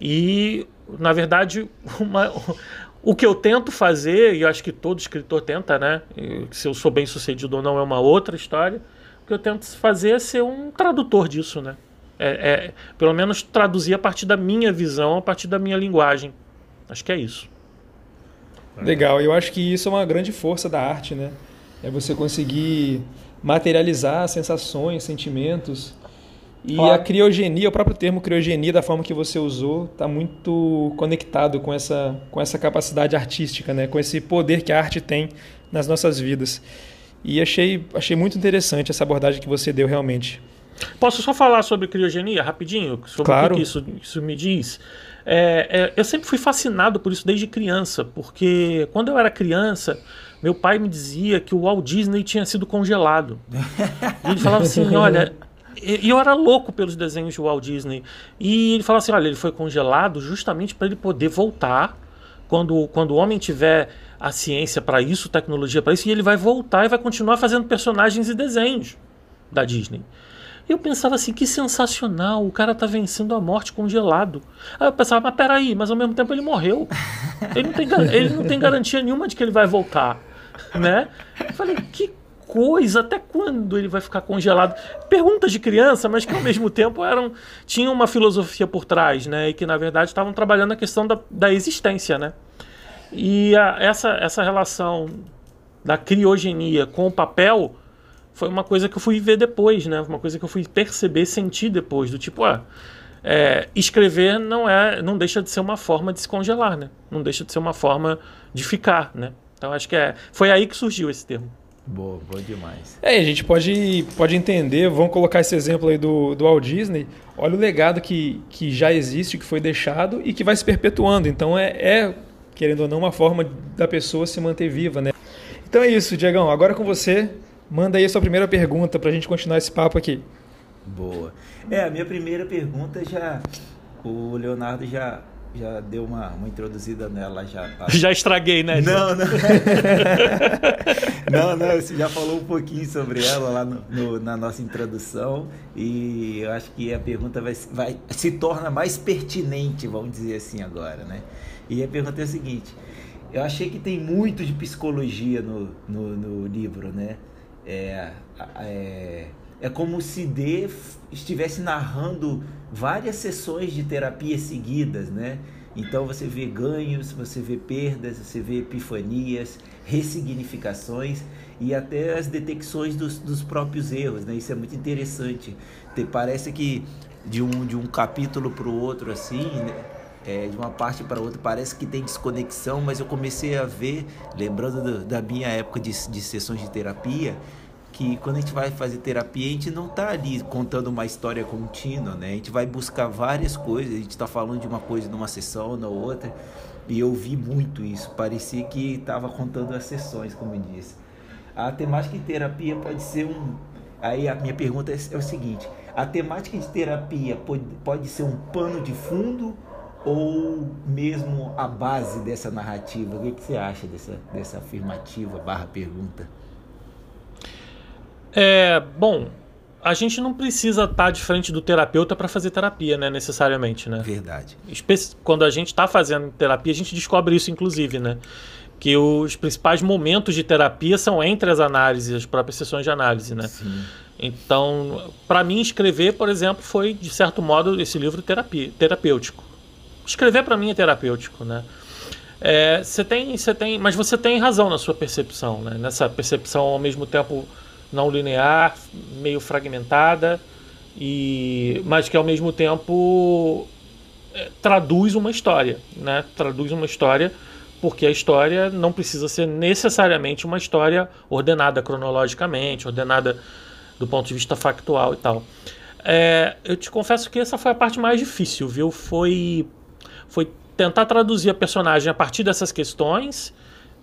E, na verdade, uma, o que eu tento fazer, e eu acho que todo escritor tenta, né? Se eu sou bem sucedido ou não é uma outra história. O que eu tento fazer é ser um tradutor disso, né? É, é, pelo menos traduzir a partir da minha visão, a partir da minha linguagem. Acho que é isso. Legal, eu acho que isso é uma grande força da arte, né? É você conseguir materializar sensações, sentimentos e claro. a criogenia, o próprio termo criogenia, da forma que você usou, está muito conectado com essa, com essa capacidade artística, né? com esse poder que a arte tem nas nossas vidas. E achei, achei muito interessante essa abordagem que você deu realmente. Posso só falar sobre criogenia rapidinho? Sobre claro. o que isso, isso me diz? É, é, eu sempre fui fascinado por isso desde criança, porque quando eu era criança, meu pai me dizia que o Walt Disney tinha sido congelado. E ele falava assim: olha, e eu era louco pelos desenhos de Walt Disney. E ele falou assim: olha, ele foi congelado justamente para ele poder voltar quando, quando o homem tiver a ciência para isso, tecnologia para isso, e ele vai voltar e vai continuar fazendo personagens e desenhos da Disney. Eu pensava assim, que sensacional, o cara tá vencendo a morte congelado. Aí eu pensava, mas peraí, mas ao mesmo tempo ele morreu. Ele não tem, ele não tem garantia nenhuma de que ele vai voltar. Né? Eu falei, que coisa, até quando ele vai ficar congelado? Perguntas de criança, mas que ao mesmo tempo eram tinham uma filosofia por trás, né? E que na verdade estavam trabalhando a questão da, da existência, né? E a, essa, essa relação da criogenia com o papel foi uma coisa que eu fui ver depois, né? Uma coisa que eu fui perceber, sentir depois, do tipo, ah, é, escrever não é, não deixa de ser uma forma de se congelar, né? Não deixa de ser uma forma de ficar, né? Então acho que é, foi aí que surgiu esse termo. Boa, boa demais. É, a gente pode, pode entender, vamos colocar esse exemplo aí do, do Walt Disney. Olha o legado que, que já existe, que foi deixado e que vai se perpetuando. Então é, é, querendo ou não, uma forma da pessoa se manter viva, né? Então é isso, Diegão. Agora com você, manda aí a sua primeira pergunta para a gente continuar esse papo aqui. Boa. É, a minha primeira pergunta já. O Leonardo já já deu uma, uma introduzida nela já. Já estraguei, né? Não, não. não, não, você já falou um pouquinho sobre ela lá no, no, na nossa introdução e eu acho que a pergunta vai, vai se torna mais pertinente, vamos dizer assim agora, né? E a pergunta é a seguinte: eu achei que tem muito de psicologia no, no, no livro, né? É, é, é como se D estivesse narrando várias sessões de terapia seguidas, né? Então você vê ganhos, você vê perdas, você vê epifanias, ressignificações e até as detecções dos, dos próprios erros, né? Isso é muito interessante. Te, parece que de um, de um capítulo para o outro, assim, né? É, de uma parte para outra, parece que tem desconexão, mas eu comecei a ver, lembrando do, da minha época de, de sessões de terapia, que quando a gente vai fazer terapia, a gente não está ali contando uma história contínua, né? A gente vai buscar várias coisas, a gente está falando de uma coisa numa sessão, na outra, e eu vi muito isso, parecia que estava contando as sessões, como eu disse. A temática de terapia pode ser um. Aí a minha pergunta é, é o seguinte: a temática de terapia pode, pode ser um pano de fundo ou mesmo a base dessa narrativa? O que, que você acha dessa, dessa afirmativa barra pergunta? É, bom, a gente não precisa estar tá de frente do terapeuta para fazer terapia, né, necessariamente, né? Verdade. Quando a gente está fazendo terapia, a gente descobre isso, inclusive, né? Que os principais momentos de terapia são entre as análises, as próprias sessões de análise, né? Sim. Então, para mim, escrever, por exemplo, foi, de certo modo, esse livro terapia, terapêutico. Escrever, para mim, é terapêutico, né? É, você tem, você tem, mas você tem razão na sua percepção, né? Nessa percepção, ao mesmo tempo não linear, meio fragmentada, e mas que ao mesmo tempo é, traduz uma história, né? Traduz uma história porque a história não precisa ser necessariamente uma história ordenada cronologicamente, ordenada do ponto de vista factual e tal. É, eu te confesso que essa foi a parte mais difícil, viu? Foi, foi tentar traduzir a personagem a partir dessas questões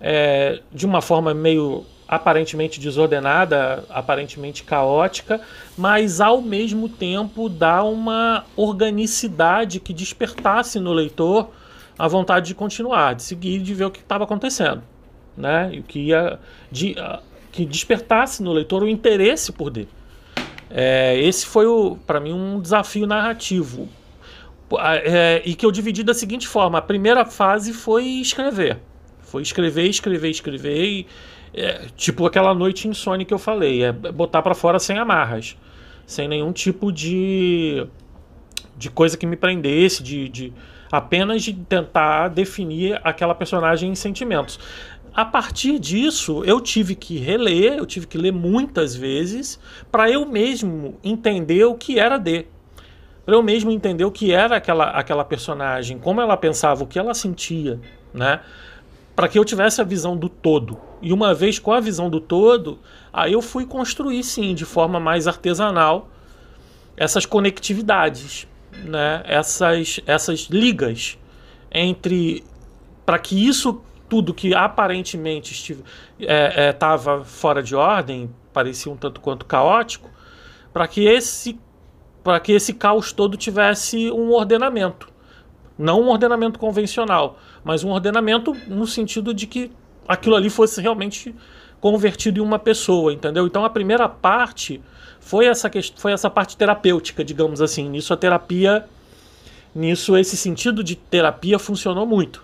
é, de uma forma meio aparentemente desordenada, aparentemente caótica, mas ao mesmo tempo dá uma organicidade que despertasse no leitor a vontade de continuar, de seguir, de ver o que estava acontecendo, né? E que ia de, que despertasse no leitor o interesse por dele. É, esse foi para mim um desafio narrativo é, e que eu dividi da seguinte forma: a primeira fase foi escrever, foi escrever, escrever, escrever e é, tipo aquela noite insone que eu falei, é botar para fora sem amarras, sem nenhum tipo de, de coisa que me prendesse, de, de apenas de tentar definir aquela personagem em sentimentos. A partir disso, eu tive que reler, eu tive que ler muitas vezes para eu mesmo entender o que era D. Para eu mesmo entender o que era aquela, aquela personagem, como ela pensava, o que ela sentia, né? para que eu tivesse a visão do todo. E uma vez com a visão do todo, aí eu fui construir sim, de forma mais artesanal, essas conectividades, né? essas, essas ligas entre. para que isso tudo que aparentemente estava é, é, fora de ordem, parecia um tanto quanto caótico, para que esse para que esse caos todo tivesse um ordenamento, não um ordenamento convencional, mas um ordenamento no sentido de que aquilo ali fosse realmente convertido em uma pessoa, entendeu? Então a primeira parte foi essa foi essa parte terapêutica, digamos assim. Nisso a terapia, nisso esse sentido de terapia funcionou muito,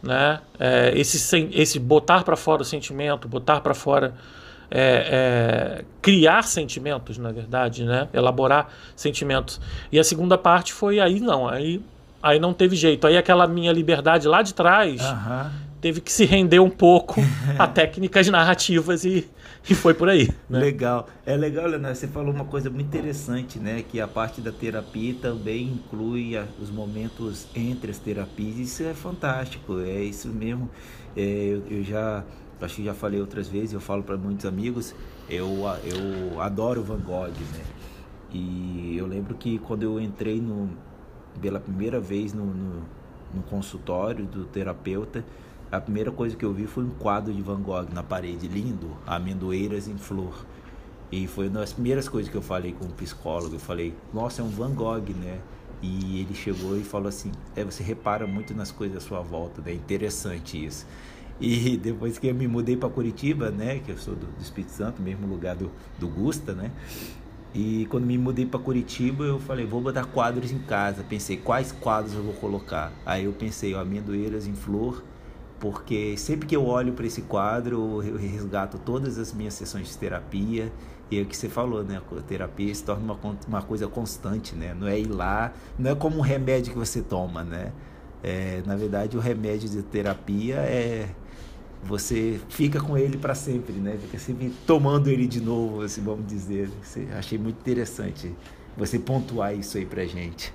né? É, esse esse botar para fora o sentimento, botar para fora é, é, criar sentimentos, na verdade, né? Elaborar sentimentos. E a segunda parte foi aí não, aí Aí não teve jeito. Aí aquela minha liberdade lá de trás uhum. teve que se render um pouco a técnicas narrativas e, e foi por aí. Né? Legal. É legal, Leonardo, você falou uma coisa muito interessante, né? Que a parte da terapia também inclui os momentos entre as terapias. Isso é fantástico, é isso mesmo. É, eu, eu já acho que já falei outras vezes, eu falo para muitos amigos, eu, eu adoro Van Gogh, né? E eu lembro que quando eu entrei no, pela primeira vez no, no, no, consultório do terapeuta, a primeira coisa que eu vi foi um quadro de Van Gogh na parede, lindo, amendoeiras em flor. E foi uma das primeiras coisas que eu falei com o psicólogo. Eu falei, nossa, é um Van Gogh, né? E ele chegou e falou assim: é, você repara muito nas coisas à sua volta, né? Interessante isso. E depois que eu me mudei para Curitiba, né, que eu sou do, do, Espírito Santo, mesmo lugar do, do Gusta, né? E quando me mudei para Curitiba, eu falei, vou botar quadros em casa. Pensei, quais quadros eu vou colocar? Aí eu pensei, ó, amendoeiras em flor, porque sempre que eu olho para esse quadro, eu resgato todas as minhas sessões de terapia. E é o que você falou, né? A terapia se torna uma, uma coisa constante, né? Não é ir lá, não é como um remédio que você toma, né? É, na verdade, o remédio de terapia é você fica com ele para sempre, né? Fica sempre tomando ele de novo, assim, vamos dizer. Achei muito interessante você pontuar isso aí para gente.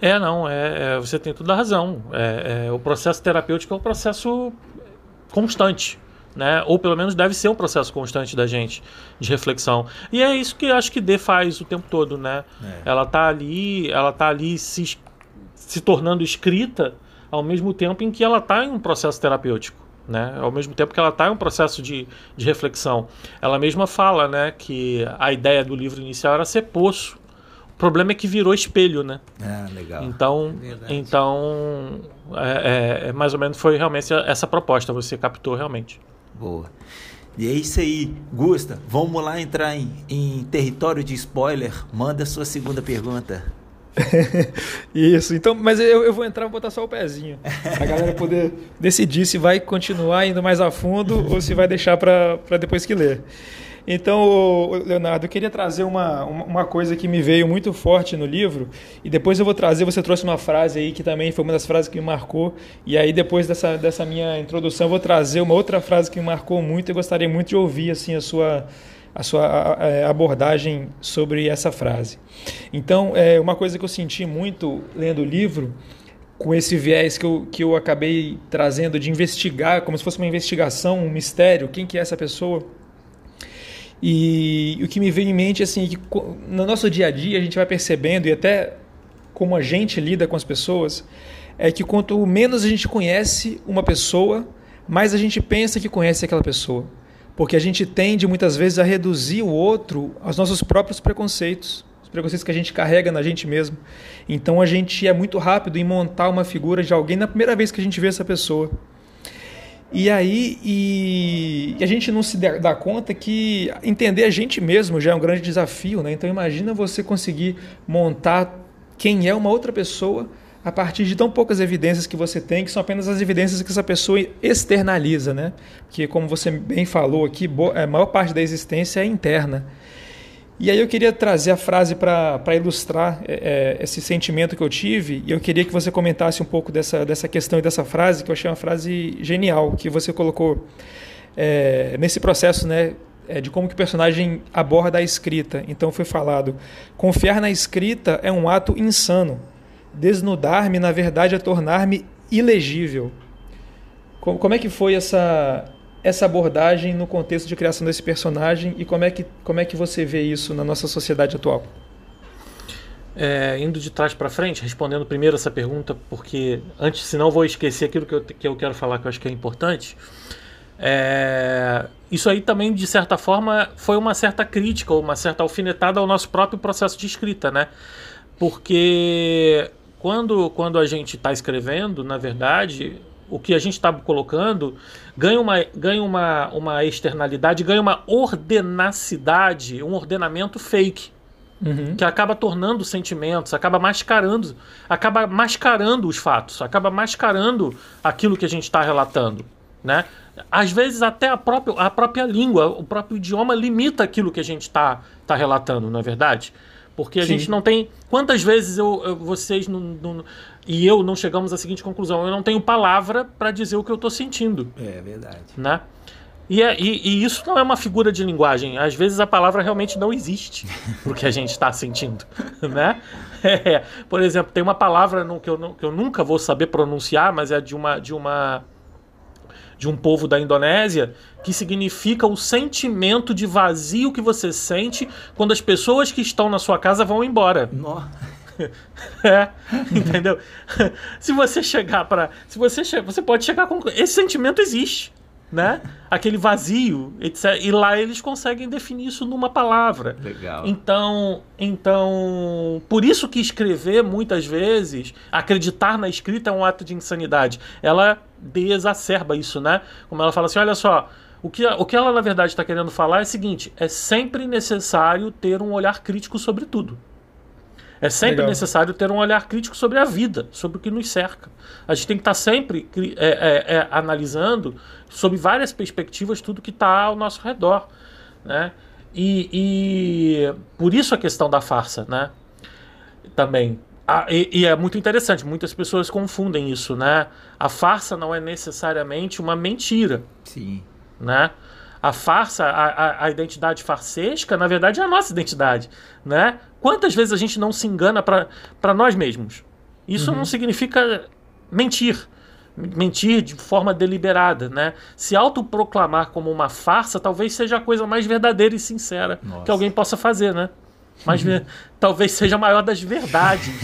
É, não, é, é, você tem toda a razão. É, é, o processo terapêutico é um processo constante, né? Ou pelo menos deve ser um processo constante da gente de reflexão. E é isso que acho que D faz o tempo todo, né? É. Ela tá ali, ela tá ali se, se tornando escrita ao mesmo tempo em que ela está em um processo terapêutico. Né? Ao mesmo tempo que ela está em um processo de, de reflexão. Ela mesma fala né, que a ideia do livro inicial era ser poço. O problema é que virou espelho, né? Ah, legal. Então, é então é, é, é, mais ou menos foi realmente essa proposta, você captou realmente. Boa. E é isso aí, Gusta. Vamos lá entrar em, em território de spoiler. Manda a sua segunda pergunta. Isso, então, mas eu, eu vou entrar e botar só o pezinho. A galera poder decidir se vai continuar indo mais a fundo ou se vai deixar para depois que ler. Então, Leonardo, eu queria trazer uma, uma coisa que me veio muito forte no livro, e depois eu vou trazer, você trouxe uma frase aí que também foi uma das frases que me marcou, e aí depois dessa, dessa minha introdução eu vou trazer uma outra frase que me marcou muito e gostaria muito de ouvir assim a sua a sua é, abordagem sobre essa frase. Então, é uma coisa que eu senti muito lendo o livro, com esse viés que eu, que eu acabei trazendo de investigar, como se fosse uma investigação, um mistério, quem que é essa pessoa. E o que me veio em mente assim, que no nosso dia a dia a gente vai percebendo e até como a gente lida com as pessoas, é que quanto menos a gente conhece uma pessoa, mais a gente pensa que conhece aquela pessoa porque a gente tende muitas vezes a reduzir o outro aos nossos próprios preconceitos, os preconceitos que a gente carrega na gente mesmo. Então a gente é muito rápido em montar uma figura de alguém na primeira vez que a gente vê essa pessoa. E aí e, e a gente não se dá conta que entender a gente mesmo já é um grande desafio, né? Então imagina você conseguir montar quem é uma outra pessoa a partir de tão poucas evidências que você tem, que são apenas as evidências que essa pessoa externaliza, né? Que, como você bem falou aqui, a maior parte da existência é interna. E aí eu queria trazer a frase para ilustrar é, é, esse sentimento que eu tive, e eu queria que você comentasse um pouco dessa, dessa questão e dessa frase, que eu achei uma frase genial, que você colocou é, nesse processo, né? É, de como que o personagem aborda a escrita. Então foi falado: confiar na escrita é um ato insano Desnudar-me, na verdade, é tornar-me ilegível. Como é que foi essa, essa abordagem no contexto de criação desse personagem e como é que, como é que você vê isso na nossa sociedade atual? É, indo de trás para frente, respondendo primeiro essa pergunta, porque antes, senão vou esquecer aquilo que eu, que eu quero falar que eu acho que é importante. É, isso aí também, de certa forma, foi uma certa crítica, uma certa alfinetada ao nosso próprio processo de escrita, né? Porque quando, quando a gente está escrevendo, na verdade, o que a gente está colocando ganha, uma, ganha uma, uma externalidade, ganha uma ordenacidade, um ordenamento fake. Uhum. Que acaba tornando sentimentos, acaba mascarando, acaba mascarando os fatos, acaba mascarando aquilo que a gente está relatando. Né? Às vezes até a própria, a própria língua, o próprio idioma limita aquilo que a gente está tá relatando, não é verdade? Porque a Sim. gente não tem. Quantas vezes eu, eu vocês não, não, e eu não chegamos à seguinte conclusão? Eu não tenho palavra para dizer o que eu estou sentindo. É verdade. Né? E, é, e, e, isso não é uma figura de linguagem. Às vezes a palavra realmente não existe o que a gente está sentindo, né? É, por exemplo, tem uma palavra no, que, eu, que eu nunca vou saber pronunciar, mas é de uma de uma de um povo da Indonésia, que significa o sentimento de vazio que você sente quando as pessoas que estão na sua casa vão embora. Nossa. É, entendeu? se você chegar para, se você che você pode chegar com esse sentimento existe. né? Aquele vazio, etc. E lá eles conseguem definir isso numa palavra. Legal. Então, então, por isso que escrever muitas vezes, acreditar na escrita é um ato de insanidade. Ela desacerba isso, né? Como ela fala assim, olha só, o que, o que ela na verdade está querendo falar é o seguinte: é sempre necessário ter um olhar crítico sobre tudo. É sempre Legal. necessário ter um olhar crítico sobre a vida, sobre o que nos cerca. A gente tem que estar sempre é, é, é, analisando, sob várias perspectivas, tudo que está ao nosso redor. Né? E, e, por isso a questão da farsa, né? Também. Ah, e, e, é muito interessante, muitas pessoas confundem isso, né? A farsa não é necessariamente uma mentira. Sim. Né? A farsa, a, a, a identidade farsesca, na verdade, é a nossa identidade, né? Quantas vezes a gente não se engana para nós mesmos? Isso uhum. não significa mentir. Mentir de forma deliberada, né? Se autoproclamar como uma farsa talvez seja a coisa mais verdadeira e sincera Nossa. que alguém possa fazer, né? Mas talvez seja a maior das verdades.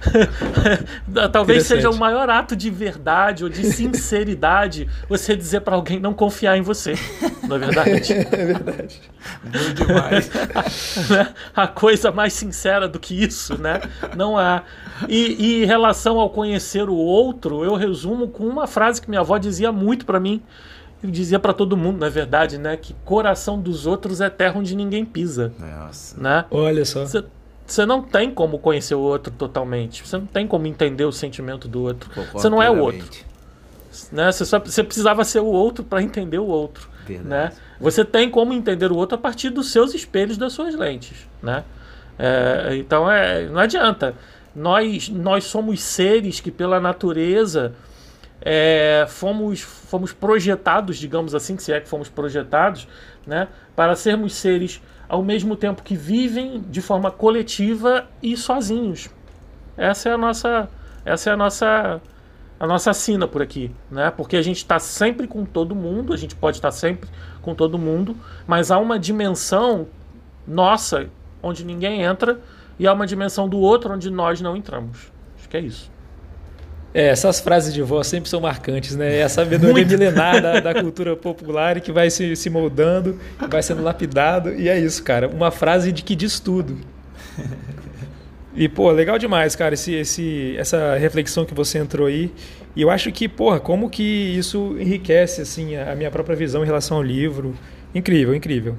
talvez seja o maior ato de verdade ou de sinceridade você dizer para alguém não confiar em você. Não é verdade? é verdade. Muito demais. Né? a coisa mais sincera do que isso, né? Não há. E, e em relação ao conhecer o outro, eu resumo com uma frase que minha avó dizia muito para mim ele dizia para todo mundo, na verdade, né, que coração dos outros é terra onde ninguém pisa. Nossa. Né? Olha só. Você não tem como conhecer o outro totalmente. Você não tem como entender o sentimento do outro. Você não é o outro. Né? Você, só, você precisava ser o outro para entender o outro. Né? Você tem como entender o outro a partir dos seus espelhos, das suas lentes. Né? É, então é, não adianta. Nós, nós somos seres que, pela natureza, é, fomos, fomos projetados, digamos assim, se é que fomos projetados, né, para sermos seres ao mesmo tempo que vivem de forma coletiva e sozinhos. Essa é a nossa, essa é a nossa, a nossa sina por aqui, né? Porque a gente está sempre com todo mundo, a gente pode estar sempre com todo mundo, mas há uma dimensão nossa onde ninguém entra e há uma dimensão do outro onde nós não entramos. Acho que é isso. É, essas frases de voz sempre são marcantes, né? É a sabedoria milenar da, da, cultura popular e que vai se, se moldando, vai sendo lapidado. E é isso, cara. Uma frase de que diz tudo. E, pô, legal demais, cara, esse, esse, essa reflexão que você entrou aí. E eu acho que, porra, como que isso enriquece, assim, a minha própria visão em relação ao livro. Incrível, incrível.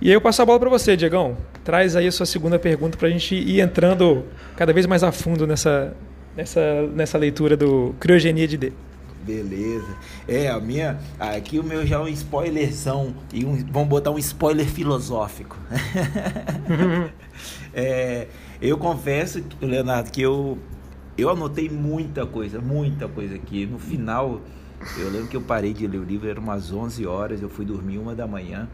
E aí eu passo a bola para você, Diegão. Traz aí a sua segunda pergunta para a gente ir entrando cada vez mais a fundo nessa, nessa, nessa leitura do Criogenia de D. Beleza. É, a minha. Aqui o meu já é um spoilerzão. E um, vamos botar um spoiler filosófico. é, eu confesso, Leonardo, que eu, eu anotei muita coisa, muita coisa aqui. No final, eu lembro que eu parei de ler o livro, era umas 11 horas, eu fui dormir uma da manhã,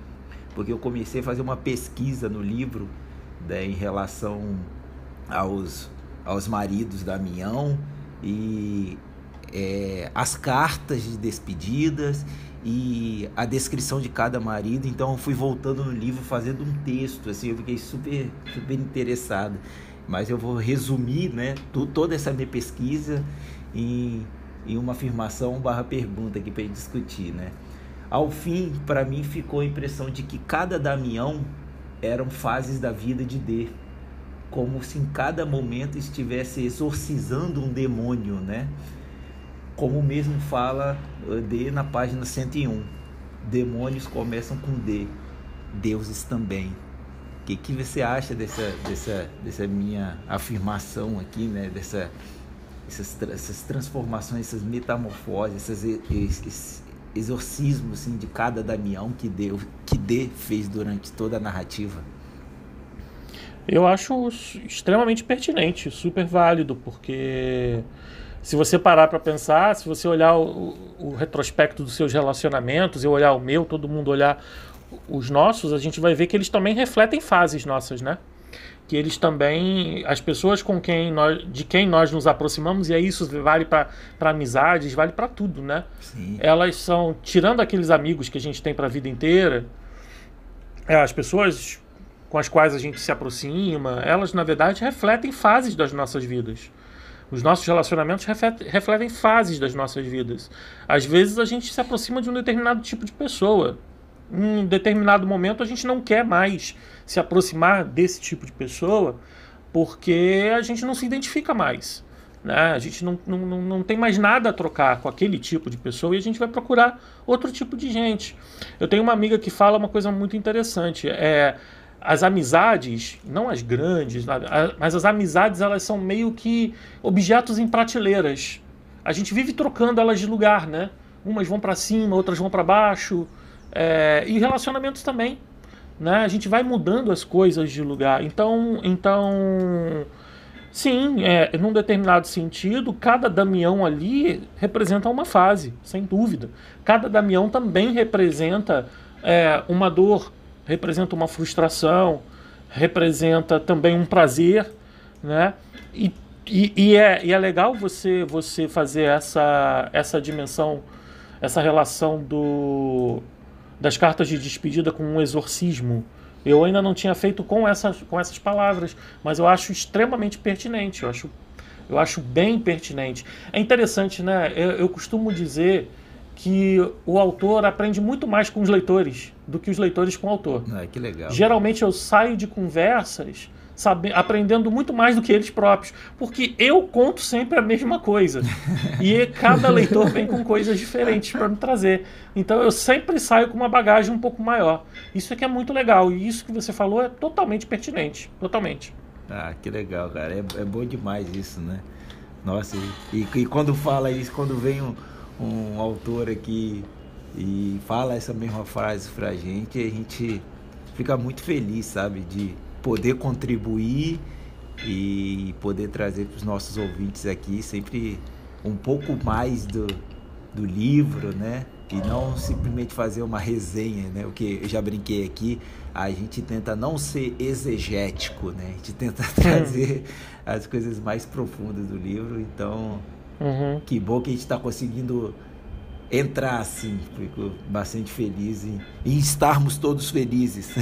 porque eu comecei a fazer uma pesquisa no livro né, em relação aos aos maridos da Mião e é, as cartas de despedidas e a descrição de cada marido. Então eu fui voltando no livro fazendo um texto, assim, eu fiquei super, super interessado. Mas eu vou resumir, né, toda essa minha pesquisa em, em uma afirmação barra pergunta aqui para discutir, né. Ao fim, para mim ficou a impressão de que cada Damião eram fases da vida de D como se em cada momento estivesse exorcizando um demônio, né? Como mesmo fala eh, D na página 101. Demônios começam com D, deuses também. O que, que você acha dessa, dessa, dessa minha afirmação aqui, né? Dessa, essas, essas transformações, essas metamorfoses, esses, esses exorcismos assim, de cada Damião que, deu, que D fez durante toda a narrativa? Eu acho extremamente pertinente, super válido, porque se você parar para pensar, se você olhar o, o, retrospecto dos seus relacionamentos, eu olhar o meu, todo mundo olhar os nossos, a gente vai ver que eles também refletem fases nossas, né? Que eles também, as pessoas com quem nós, de quem nós nos aproximamos, e aí isso vale para amizades, vale para tudo, né? Sim. Elas são, tirando aqueles amigos que a gente tem para a vida inteira, é, as pessoas com as quais a gente se aproxima, elas na verdade refletem fases das nossas vidas. Os nossos relacionamentos refletem fases das nossas vidas. Às vezes a gente se aproxima de um determinado tipo de pessoa. Em um determinado momento a gente não quer mais se aproximar desse tipo de pessoa porque a gente não se identifica mais. Né? A gente não, não, não tem mais nada a trocar com aquele tipo de pessoa e a gente vai procurar outro tipo de gente. Eu tenho uma amiga que fala uma coisa muito interessante. É, as amizades, não as grandes, mas as amizades elas são meio que objetos em prateleiras. A gente vive trocando elas de lugar, né? Umas vão para cima, outras vão para baixo. É, e relacionamentos também, né? A gente vai mudando as coisas de lugar. Então, então, sim, é, num determinado sentido, cada Damião ali representa uma fase, sem dúvida. Cada Damião também representa é, uma dor representa uma frustração, representa também um prazer, né? E, e, e, é, e é legal você, você fazer essa, essa dimensão, essa relação do, das cartas de despedida com um exorcismo. Eu ainda não tinha feito com essas, com essas palavras, mas eu acho extremamente pertinente, eu acho, eu acho bem pertinente. É interessante, né? Eu, eu costumo dizer que o autor aprende muito mais com os leitores do que os leitores com o autor. Ah, que legal. Geralmente eu saio de conversas sabe, aprendendo muito mais do que eles próprios, porque eu conto sempre a mesma coisa e cada leitor vem com coisas diferentes para me trazer. Então eu sempre saio com uma bagagem um pouco maior. Isso é que é muito legal e isso que você falou é totalmente pertinente, totalmente. Ah, que legal, cara. É, é bom demais isso, né? Nossa, e, e quando fala isso, quando vem um um autor aqui e fala essa mesma frase pra gente, a gente fica muito feliz, sabe, de poder contribuir e poder trazer para os nossos ouvintes aqui sempre um pouco mais do, do livro, né? E não simplesmente fazer uma resenha, né? O que eu já brinquei aqui, a gente tenta não ser exegético, né? A gente tenta trazer as coisas mais profundas do livro, então Uhum. Que bom que a gente está conseguindo entrar assim. Fico bastante feliz em, em estarmos todos felizes.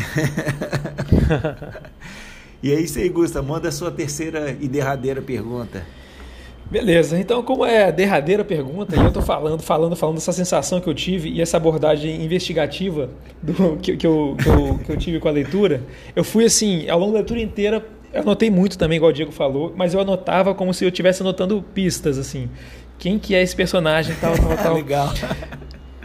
e é isso aí, Gusta. Manda a sua terceira e derradeira pergunta. Beleza, então como é a derradeira pergunta, e eu estou falando, falando, falando dessa sensação que eu tive e essa abordagem investigativa do, que, que, eu, que, eu, que eu tive com a leitura, eu fui assim, ao longo da leitura inteira, eu anotei muito também, igual o Diego falou, mas eu anotava como se eu estivesse anotando pistas, assim. Quem que é esse personagem, tal, tal, tal. Legal.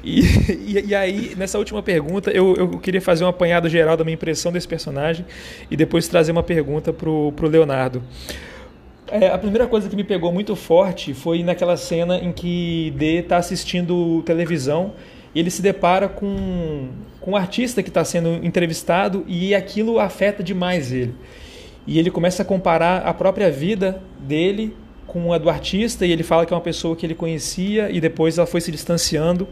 E, e, e, aí, nessa última pergunta, eu, eu queria fazer um apanhado geral da minha impressão desse personagem e depois trazer uma pergunta pro, pro Leonardo. É, a primeira coisa que me pegou muito forte foi naquela cena em que D está assistindo televisão e ele se depara com, com um artista que está sendo entrevistado e aquilo afeta demais ele e ele começa a comparar a própria vida dele com a do artista e ele fala que é uma pessoa que ele conhecia e depois ela foi se distanciando.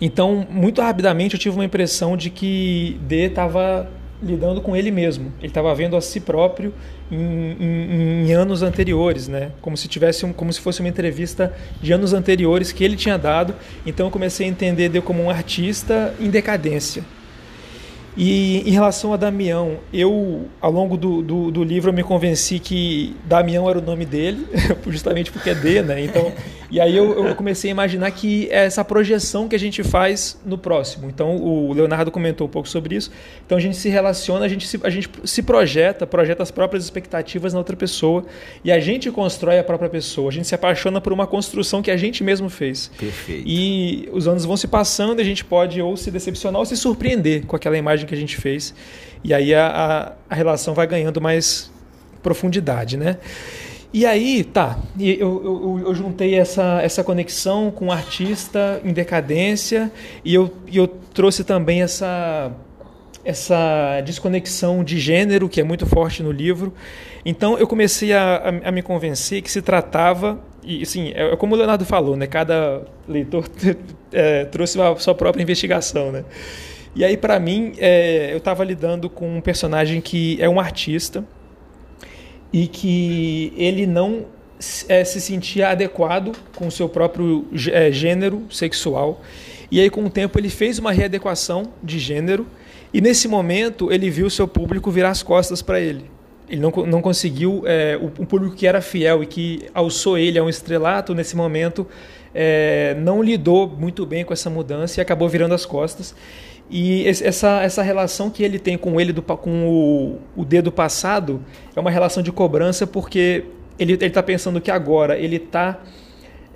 Então, muito rapidamente eu tive uma impressão de que D estava lidando com ele mesmo. Ele estava vendo a si próprio em, em, em, anos anteriores, né? Como se tivesse um, como se fosse uma entrevista de anos anteriores que ele tinha dado. Então eu comecei a entender D como um artista em decadência. E em relação a Damião, eu, ao longo do, do, do, livro, me convenci que Damião era o nome dele, justamente porque é D, né? Então, e aí eu, eu, comecei a imaginar que é essa projeção que a gente faz no próximo. Então, o Leonardo comentou um pouco sobre isso. Então, a gente se relaciona, a gente se, a gente se projeta, projeta as próprias expectativas na outra pessoa e a gente constrói a própria pessoa. A gente se apaixona por uma construção que a gente mesmo fez. Perfeito. E os anos vão se passando e a gente pode ou se decepcionar ou se surpreender com aquela imagem que a gente fez. E aí a, a, a relação vai ganhando mais profundidade, né? E aí, tá, eu, eu, eu, juntei essa, essa conexão com o artista em decadência e eu, eu trouxe também essa, essa desconexão de gênero, que é muito forte no livro. Então eu comecei a, a, a me convencer que se tratava, e assim, é, como o Leonardo falou, né? cada leitor é, trouxe a sua própria investigação. Né? E aí, para mim, é, eu estava lidando com um personagem que é um artista e que ele não é, se sentia adequado com o seu próprio é, gênero sexual. E aí, com o tempo, ele fez uma readequação de gênero e nesse momento ele viu o seu público virar as costas para ele. ele não, não conseguiu, é, o, um público que era fiel e que alçou ele a um estrelato nesse momento, é, não lidou muito bem com essa mudança e acabou virando as costas. E essa, essa relação que ele tem com ele do, com o, o dedo passado é uma relação de cobrança porque ele está pensando que agora ele está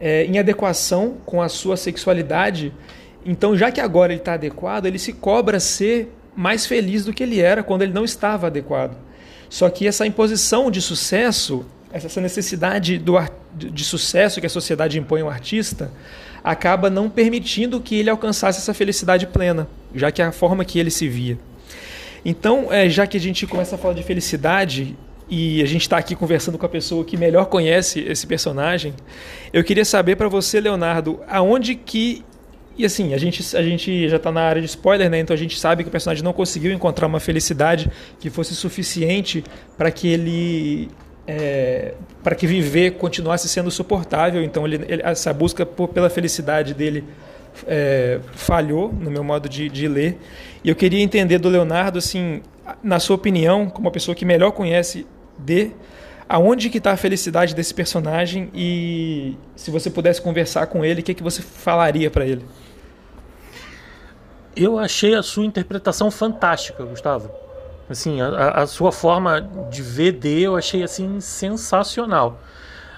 é, em adequação com a sua sexualidade. Então, já que agora ele está adequado, ele se cobra ser mais feliz do que ele era quando ele não estava adequado. Só que essa imposição de sucesso, essa necessidade do, de sucesso que a sociedade impõe ao artista, acaba não permitindo que ele alcançasse essa felicidade plena, já que é a forma que ele se via. Então, é, já que a gente começa a falar de felicidade e a gente está aqui conversando com a pessoa que melhor conhece esse personagem, eu queria saber para você, Leonardo, aonde que e assim, a gente, a gente já está na área de spoiler, né? Então a gente sabe que o personagem não conseguiu encontrar uma felicidade que fosse suficiente para que ele. É, para que viver continuasse sendo suportável. Então ele, ele, essa busca por, pela felicidade dele é, falhou, no meu modo de, de ler. E eu queria entender do Leonardo, assim, na sua opinião, como a pessoa que melhor conhece de aonde que está a felicidade desse personagem e se você pudesse conversar com ele, o que, que você falaria para ele? Eu achei a sua interpretação fantástica, Gustavo. Assim, a, a sua forma de ver D eu achei assim sensacional.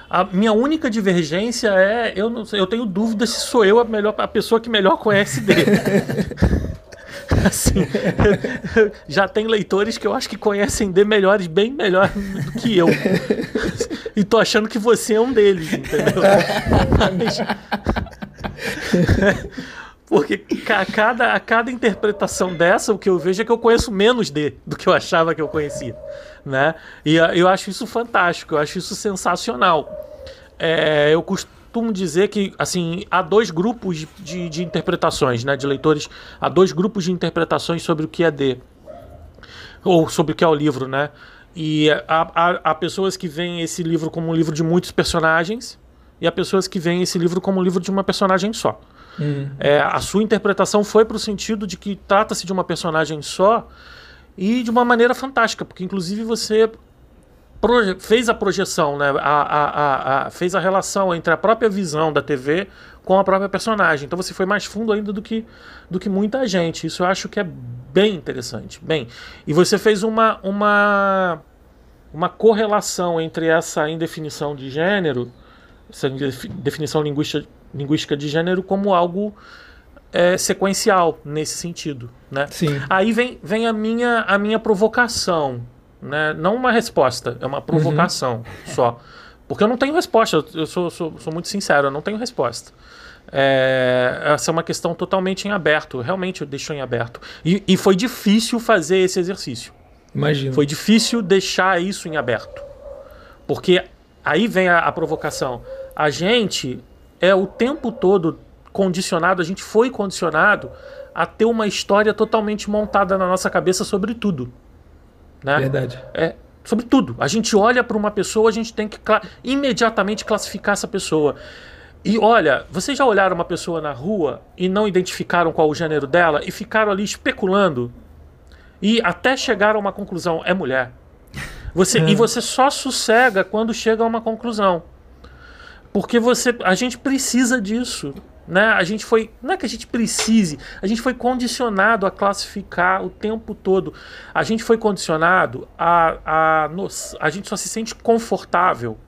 A minha única divergência é eu não eu tenho dúvida se sou eu a melhor a pessoa que melhor conhece D. assim, já tem leitores que eu acho que conhecem D melhores, bem melhor do que eu. e tô achando que você é um deles, entendeu? Mas, porque a cada, a cada interpretação dessa, o que eu vejo é que eu conheço menos de do que eu achava que eu conhecia. Né? E eu acho isso fantástico, eu acho isso sensacional. É, eu costumo dizer que assim há dois grupos de, de interpretações, né, de leitores, há dois grupos de interpretações sobre o que é D, ou sobre o que é o livro. Né? E há, há, há pessoas que veem esse livro como um livro de muitos personagens, e há pessoas que veem esse livro como um livro de uma personagem só. Uhum. É, a sua interpretação foi para o sentido de que trata-se de uma personagem só e de uma maneira fantástica, porque inclusive você fez a projeção, né? A, a, a, fez a relação entre a própria visão da TV com a própria personagem. Então você foi mais fundo ainda do que, do que muita gente. Isso eu acho que é bem interessante. Bem, e você fez uma, uma, uma correlação entre essa indefinição de gênero, essa definição linguística linguística de gênero como algo é, sequencial nesse sentido, né? Sim. Aí vem, vem a minha a minha provocação, né? Não uma resposta, é uma provocação uhum. só, porque eu não tenho resposta. Eu sou, sou, sou muito sincero, eu não tenho resposta. É, essa é uma questão totalmente em aberto, realmente deixou em aberto. E, e foi difícil fazer esse exercício. Imagino. Foi difícil deixar isso em aberto. Porque aí vem a, a provocação. A gente é o tempo todo condicionado, a gente foi condicionado a ter uma história totalmente montada na nossa cabeça sobre tudo. Né? Verdade. É, sobre tudo. A gente olha para uma pessoa, a gente tem que cla imediatamente classificar essa pessoa. E olha, vocês já olharam uma pessoa na rua e não identificaram qual o gênero dela e ficaram ali especulando e até chegaram a uma conclusão: é mulher. Você, é. E você só sossega quando chega a uma conclusão. Porque você, a gente precisa disso. Né? A gente foi, não é que a gente precise, a gente foi condicionado a classificar o tempo todo. A gente foi condicionado a, a, nos, a gente só se sente confortável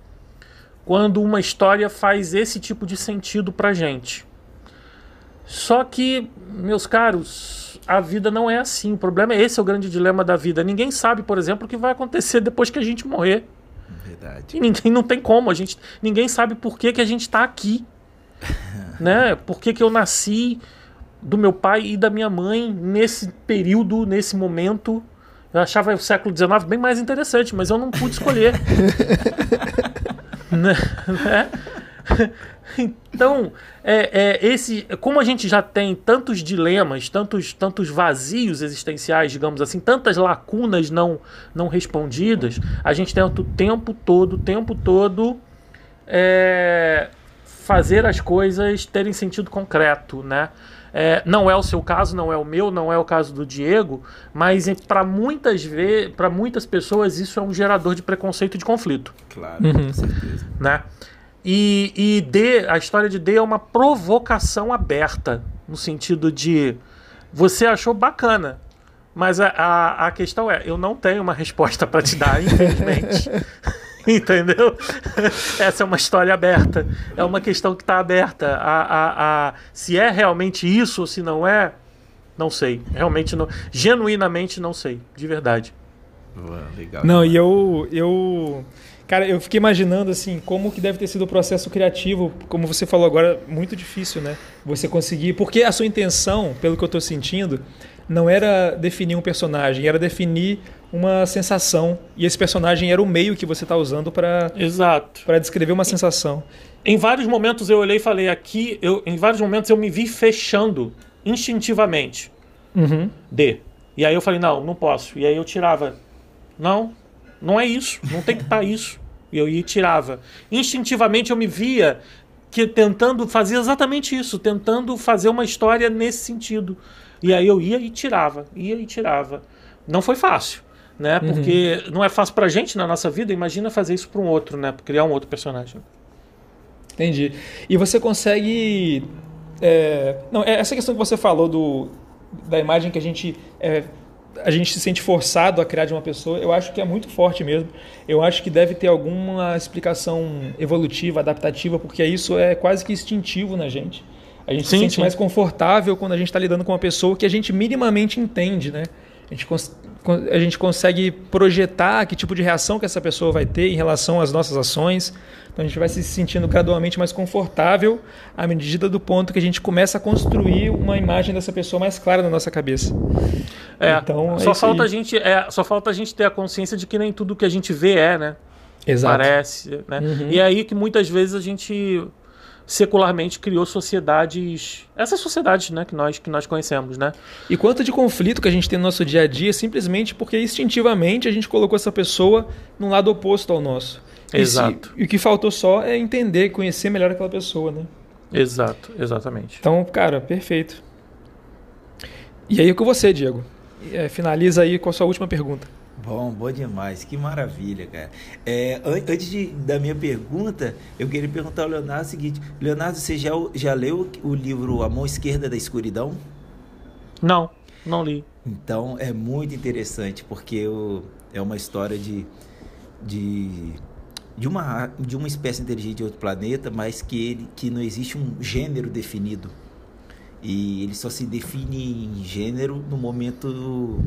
quando uma história faz esse tipo de sentido pra gente. Só que, meus caros, a vida não é assim. O problema é esse, é o grande dilema da vida. Ninguém sabe, por exemplo, o que vai acontecer depois que a gente morrer. Verdade. E ninguém não tem como, a gente, ninguém sabe por que, que a gente está aqui. né? Por que, que eu nasci do meu pai e da minha mãe nesse período, nesse momento. Eu achava o século XIX bem mais interessante, mas eu não pude escolher. né? Então, é, é, esse, como a gente já tem tantos dilemas, tantos, tantos vazios existenciais, digamos assim, tantas lacunas não, não respondidas, a gente tenta o tempo todo, o tempo todo, é, fazer as coisas terem sentido concreto, né? É, não é o seu caso, não é o meu, não é o caso do Diego, mas para muitas vezes, para muitas pessoas isso é um gerador de preconceito e de conflito. Claro, uhum. com certeza. Né? E, e D, a história de D é uma provocação aberta, no sentido de você achou bacana, mas a, a, a questão é, eu não tenho uma resposta para te dar, infelizmente. Entendeu? Essa é uma história aberta. É uma questão que está aberta. A, a, a, se é realmente isso ou se não é, não sei. Realmente não. Genuinamente não sei. De verdade. legal. Não, e eu, eu. Cara, eu fiquei imaginando assim, como que deve ter sido o processo criativo, como você falou agora, muito difícil, né? Você conseguir. Porque a sua intenção, pelo que eu estou sentindo, não era definir um personagem, era definir uma sensação. E esse personagem era o meio que você está usando para Exato. para descrever uma sensação. Em vários momentos eu olhei e falei aqui, eu, em vários momentos eu me vi fechando instintivamente. Uhum. D. E aí eu falei, não, não posso. E aí eu tirava. Não, não é isso. Não tem que estar tá isso. E eu ia e tirava. Instintivamente eu me via que tentando fazer exatamente isso, tentando fazer uma história nesse sentido. E aí eu ia e tirava, ia e tirava. Não foi fácil né? Uhum. Porque não é fácil pra gente na nossa vida, imagina fazer isso para um outro, né? Criar um outro personagem. Entendi. E você consegue. É... Não, essa questão que você falou do, da imagem que a gente. É, a gente se sente forçado a criar de uma pessoa, eu acho que é muito forte mesmo. Eu acho que deve ter alguma explicação evolutiva, adaptativa, porque isso é quase que instintivo na gente. A gente sim, se sente sim. mais confortável quando a gente está lidando com uma pessoa que a gente minimamente entende, né? A gente a gente consegue projetar que tipo de reação que essa pessoa vai ter em relação às nossas ações. Então a gente vai se sentindo gradualmente mais confortável à medida do ponto que a gente começa a construir uma imagem dessa pessoa mais clara na nossa cabeça. É, então, só, é falta a gente, é, só falta a gente ter a consciência de que nem tudo que a gente vê é, né? Exato. Parece, né? Uhum. E é aí que muitas vezes a gente secularmente criou sociedades, essas sociedades, né, que nós que nós conhecemos, né? E quanto de conflito que a gente tem no nosso dia a dia simplesmente porque instintivamente a gente colocou essa pessoa num lado oposto ao nosso. Exato. E, o que faltou só é entender, conhecer melhor aquela pessoa, né? Exato, exatamente. Então, cara, perfeito. E aí com você, Diego. É, finaliza aí com a sua última pergunta. Bom, bom demais, que maravilha, cara. É, antes de, da minha pergunta, eu queria perguntar ao Leonardo o seguinte: Leonardo, você já, já leu o livro A Mão Esquerda da Escuridão? Não, não li. Então é muito interessante, porque o, é uma história de, de, de, uma, de uma espécie inteligente de outro planeta, mas que, ele, que não existe um gênero definido. E ele só se define em gênero no momento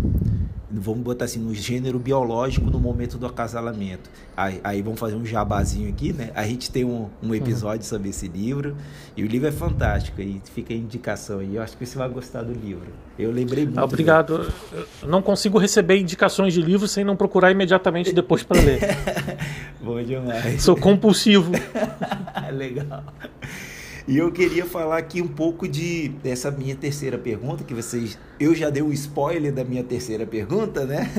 vamos botar assim, no gênero biológico no momento do acasalamento. Aí, aí vamos fazer um jabazinho aqui, né? A gente tem um, um uhum. episódio uhum. sobre esse livro e o livro é fantástico e fica a indicação aí. Eu acho que você vai gostar do livro. Eu lembrei muito. Obrigado. Não consigo receber indicações de livro sem não procurar imediatamente depois para ler. Bom demais. Sou compulsivo. Legal. E eu queria falar aqui um pouco de dessa minha terceira pergunta, que vocês. Eu já dei um spoiler da minha terceira pergunta, né?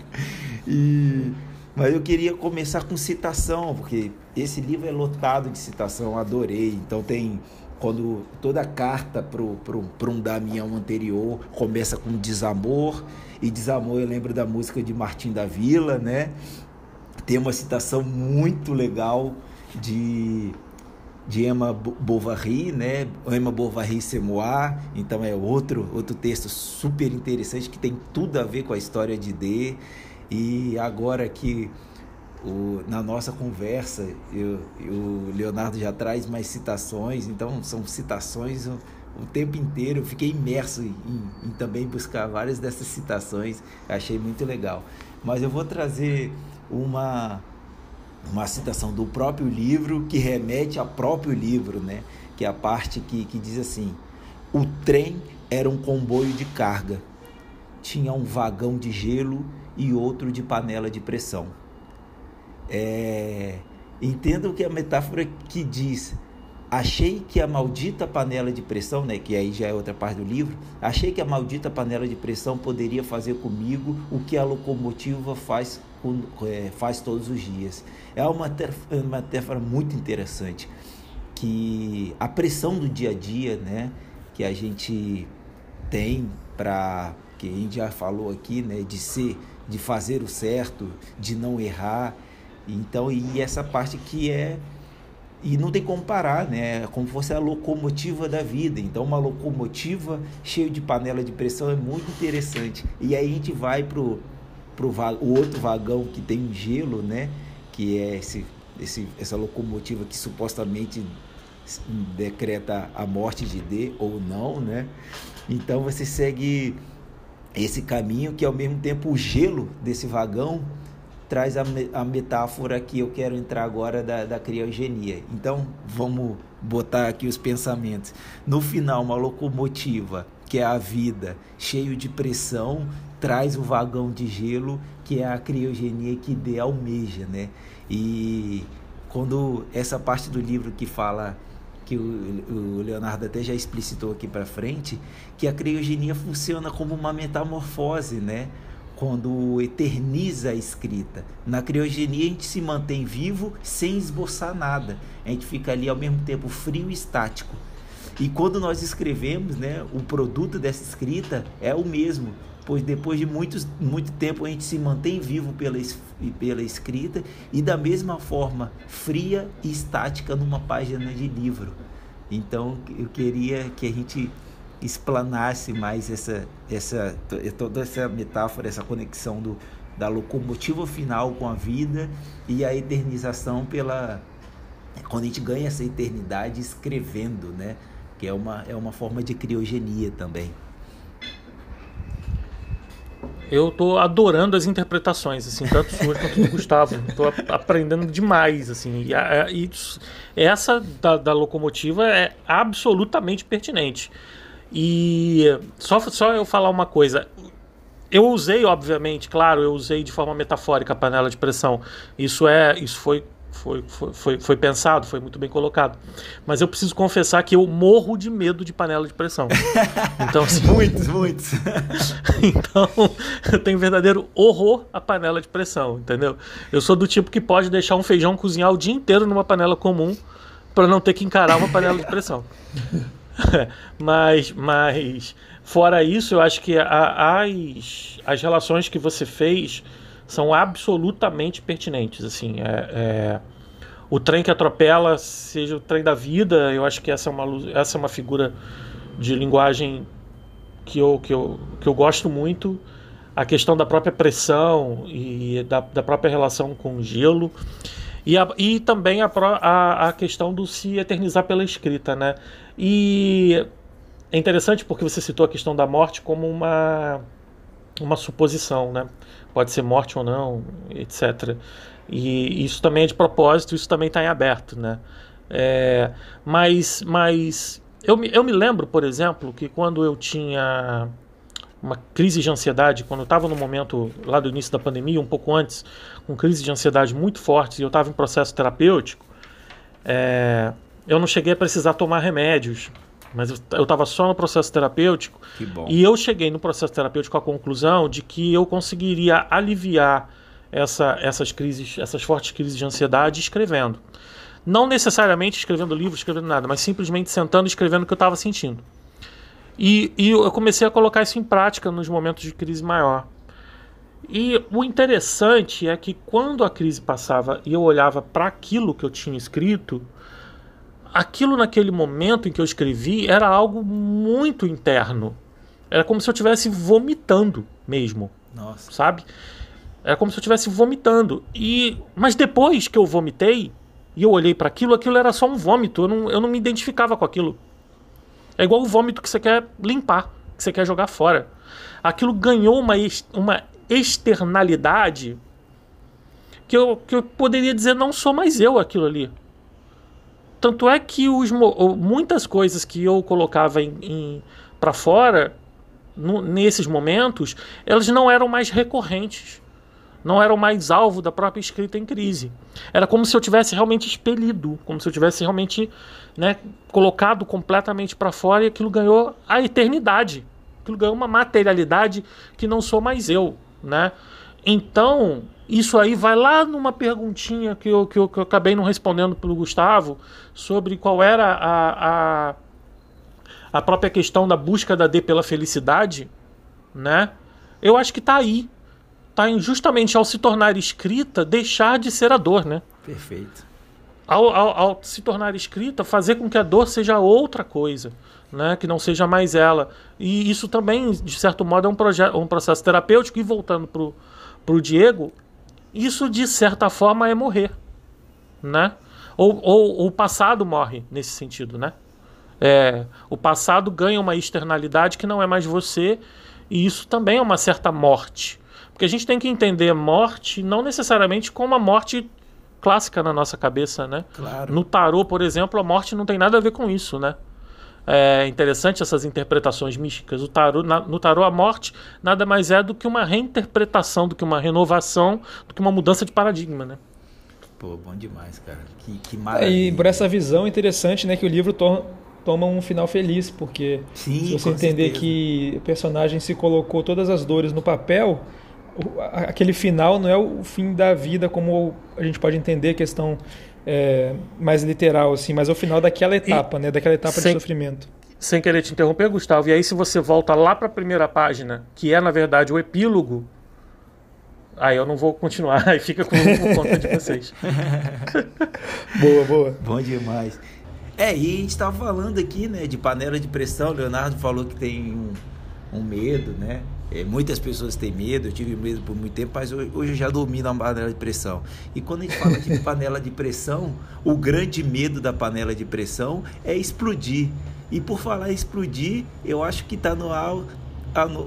e, mas eu queria começar com citação, porque esse livro é lotado de citação, adorei. Então tem. Quando toda carta para um Damião anterior começa com desamor, e desamor eu lembro da música de Martim da Vila, né? Tem uma citação muito legal de de Emma Bovary, né? Emma Bovary Semoir, então é outro outro texto super interessante que tem tudo a ver com a história de D. E agora que o, na nossa conversa eu, o Leonardo já traz mais citações, então são citações o, o tempo inteiro. Eu fiquei imerso em, em também buscar várias dessas citações, achei muito legal. Mas eu vou trazer uma uma citação do próprio livro que remete ao próprio livro, né? que é a parte que, que diz assim: o trem era um comboio de carga, tinha um vagão de gelo e outro de panela de pressão. É, entendam que a metáfora que diz achei que a maldita panela de pressão, né, que aí já é outra parte do livro, achei que a maldita panela de pressão poderia fazer comigo o que a locomotiva faz, faz todos os dias. É uma metáfora muito interessante, que a pressão do dia a dia, né, que a gente tem para que a gente já falou aqui, né, de ser, de fazer o certo, de não errar. Então, e essa parte que é e não tem como parar, né? É como se fosse a locomotiva da vida. Então, uma locomotiva cheia de panela de pressão é muito interessante. E aí a gente vai pro, pro o outro vagão que tem gelo, né? Que é esse, esse, essa locomotiva que supostamente decreta a morte de D ou não, né? Então você segue esse caminho que ao mesmo tempo o gelo desse vagão traz a, a metáfora que eu quero entrar agora da, da criogenia. Então vamos botar aqui os pensamentos. No final, uma locomotiva que é a vida, cheio de pressão, traz o vagão de gelo que é a criogenia que D almeja, né? E quando essa parte do livro que fala que o, Leonardo até já explicitou aqui para frente, que a criogenia funciona como uma metamorfose, né? Quando eterniza a escrita. Na criogenia a gente se mantém vivo sem esboçar nada. A gente fica ali ao mesmo tempo frio e estático. E quando nós escrevemos, né, o produto dessa escrita é o mesmo, pois depois de muitos, muito tempo a gente se mantém vivo pela, pela escrita e da mesma forma fria e estática numa página de livro. Então eu queria que a gente explanasse mais essa, essa, toda essa metáfora, essa conexão do, da locomotiva final com a vida e a eternização pela quando a gente ganha essa eternidade escrevendo, né? Que é uma, é uma forma de criogenia também. Eu tô adorando as interpretações, assim, tanto suas quanto do Gustavo. Tô aprendendo demais, assim. E, a, e essa da, da, locomotiva é absolutamente pertinente. E só, só eu falar uma coisa. Eu usei, obviamente, claro, eu usei de forma metafórica a panela de pressão. Isso é, isso foi foi, foi, foi, foi, pensado, foi muito bem colocado. Mas eu preciso confessar que eu morro de medo de panela de pressão. Então, assim, muitos, muitos. então, eu tenho verdadeiro horror à panela de pressão, entendeu? Eu sou do tipo que pode deixar um feijão cozinhar o dia inteiro numa panela comum para não ter que encarar uma panela de pressão. mas, mas, fora isso, eu acho que a, as, as relações que você fez são absolutamente pertinentes. Assim, é, é, o trem que atropela, seja o trem da vida, eu acho que essa é uma, essa é uma figura de linguagem que eu, que eu, que eu gosto muito. A questão da própria pressão e da, da própria relação com o gelo. E, a, e também a, a, a questão do se eternizar pela escrita, né? E é interessante porque você citou a questão da morte como uma, uma suposição, né? pode ser morte ou não, etc. E isso também é de propósito, isso também está em aberto, né? É, mas mas eu, me, eu me lembro, por exemplo, que quando eu tinha uma crise de ansiedade, quando eu estava no momento lá do início da pandemia, um pouco antes, com crise de ansiedade muito forte, e eu estava em processo terapêutico, é, eu não cheguei a precisar tomar remédios mas eu estava só no processo terapêutico. E eu cheguei no processo terapêutico à conclusão de que eu conseguiria aliviar essa, essas crises, essas fortes crises de ansiedade escrevendo. Não necessariamente escrevendo livro, escrevendo nada, mas simplesmente sentando e escrevendo o que eu estava sentindo. E, e eu comecei a colocar isso em prática nos momentos de crise maior. E o interessante é que quando a crise passava e eu olhava para aquilo que eu tinha escrito, aquilo naquele momento em que eu escrevi era algo muito interno. Era como se eu estivesse vomitando mesmo. Nossa. Sabe? Era como se eu estivesse vomitando. E mas depois que eu vomitei e eu olhei para aquilo, aquilo era só um vômito. Eu não, eu não me identificava com aquilo. É igual o vômito que você quer limpar, que você quer jogar fora. Aquilo ganhou uma, uma externalidade que eu, que eu poderia dizer não sou mais eu aquilo ali. Tanto é que os, muitas coisas que eu colocava em, em para fora, no, nesses momentos, elas não eram mais recorrentes. Não eram mais alvo da própria escrita em crise. Era como se eu tivesse realmente expelido, como se eu tivesse realmente né, colocado completamente para fora e aquilo ganhou a eternidade. Aquilo ganhou uma materialidade que não sou mais eu. Né? Então, isso aí vai lá numa perguntinha que eu, que eu, que eu acabei não respondendo pelo Gustavo sobre qual era a, a, a própria questão da busca da D pela felicidade, né? Eu acho que está aí. Está em justamente ao se tornar escrita, deixar de ser a dor, né? Perfeito. Ao, ao, ao se tornar escrita, fazer com que a dor seja outra coisa, né? Que não seja mais ela. E isso também, de certo modo, é um, um processo terapêutico. E voltando pro, pro Diego, isso de certa forma é morrer, né? Ou, ou o passado morre nesse sentido, né? É, o passado ganha uma externalidade que não é mais você, e isso também é uma certa morte. Porque a gente tem que entender morte não necessariamente como a morte clássica na nossa cabeça, né? Claro. No tarô, por exemplo, a morte não tem nada a ver com isso, né? É interessante essas interpretações místicas. O tarô, na, no tarô, a morte nada mais é do que uma reinterpretação, do que uma renovação, do que uma mudança de paradigma, né? Pô, bom demais, cara. Que, que maravilha. E por essa visão interessante, né, que o livro to toma um final feliz, porque Sim, se você entender certeza. que o personagem se colocou todas as dores no papel, aquele final não é o fim da vida como a gente pode entender a questão é, mais literal assim, mas é o final daquela etapa, e, né, daquela etapa sem, de sofrimento. Sem querer te interromper, Gustavo, e aí se você volta lá para a primeira página, que é na verdade o epílogo, aí eu não vou continuar, aí fica com, com conta de vocês. boa, boa. Bom demais. É, e a gente estava falando aqui, né, de panela de pressão. Leonardo falou que tem um, um medo, né? É, muitas pessoas têm medo, eu tive medo por muito tempo, mas hoje eu já dormi na panela de pressão. E quando a gente fala de panela de pressão, o grande medo da panela de pressão é explodir. E por falar explodir, eu acho que está no ar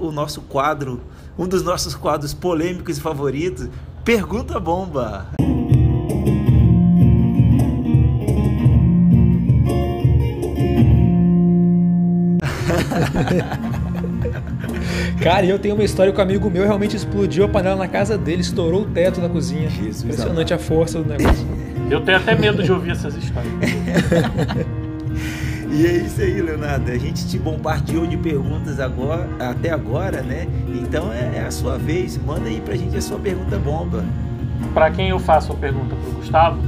o nosso quadro, um dos nossos quadros polêmicos e favoritos, Pergunta Bomba. Cara, eu tenho uma história com um amigo meu realmente explodiu a panela na casa dele, estourou o teto da cozinha. Jesus Impressionante amado. a força do negócio. Eu tenho até medo de ouvir essas histórias. E é isso aí, Leonardo. A gente te bombardeou de perguntas agora, até agora, né? Então é, é, a sua vez. Manda aí pra gente a sua pergunta bomba. Pra quem eu faço a pergunta? Pro Gustavo?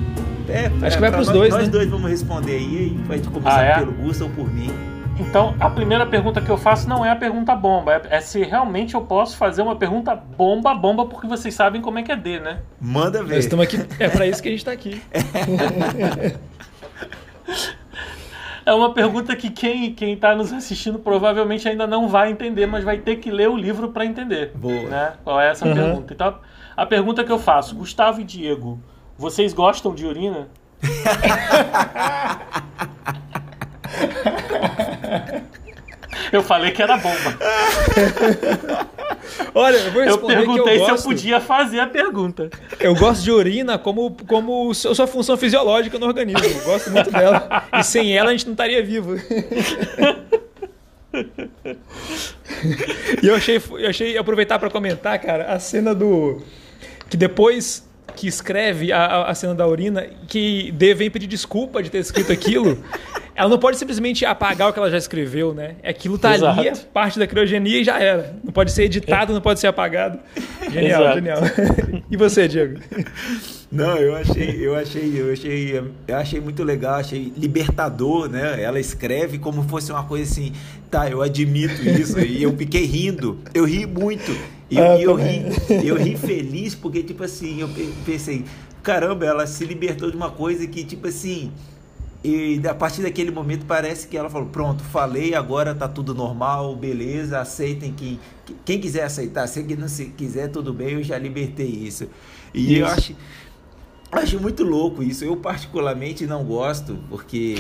É, acho é, que vai pros nós, dois, Nós né? dois vamos responder aí. A gente começar ah, é? pelo Gustavo ou por mim. Então, a primeira pergunta que eu faço não é a pergunta bomba, é, é, se realmente eu posso fazer uma pergunta bomba, bomba, porque vocês sabem como é que é D, né? Manda ver. Nós estamos aqui, é para isso que a gente está aqui. é uma pergunta que quem quem está nos assistindo provavelmente ainda não vai entender, mas vai ter que ler o livro para entender. Boa. Né? Qual é essa uhum. pergunta? Então, a pergunta que eu faço, Gustavo e Diego, vocês gostam de urina? Eu falei que era bomba. Olha, eu vou Eu perguntei eu se eu podia fazer a pergunta. Eu gosto de urina como, como sua função fisiológica no organismo. Eu gosto muito dela. E sem ela a gente não estaria vivo. e eu achei, eu achei aproveitar para comentar, cara, a cena do. Que depois que escreve a, a cena da urina, que D vem pedir desculpa de ter escrito aquilo. ela não pode simplesmente apagar o que ela já escreveu, né? Aquilo tá Exato. ali, é parte da criogenia e já era. Não pode ser editado, não pode ser apagado. Genial, Exato. genial. e você, Diego? Não, eu achei, eu achei, eu achei, eu achei muito legal, achei libertador, né? Ela escreve como fosse uma coisa assim, tá, eu admito isso e eu fiquei rindo, eu ri muito e eu, ah, eu ri, eu ri feliz porque tipo assim, eu pensei, caramba, ela se libertou de uma coisa que tipo assim, e a partir daquele momento parece que ela falou: pronto, falei, agora tá tudo normal, beleza, aceitem quem, quem quiser aceitar, se quem não quiser, tudo bem, eu já libertei isso. E isso. eu acho, acho muito louco isso. Eu, particularmente, não gosto, porque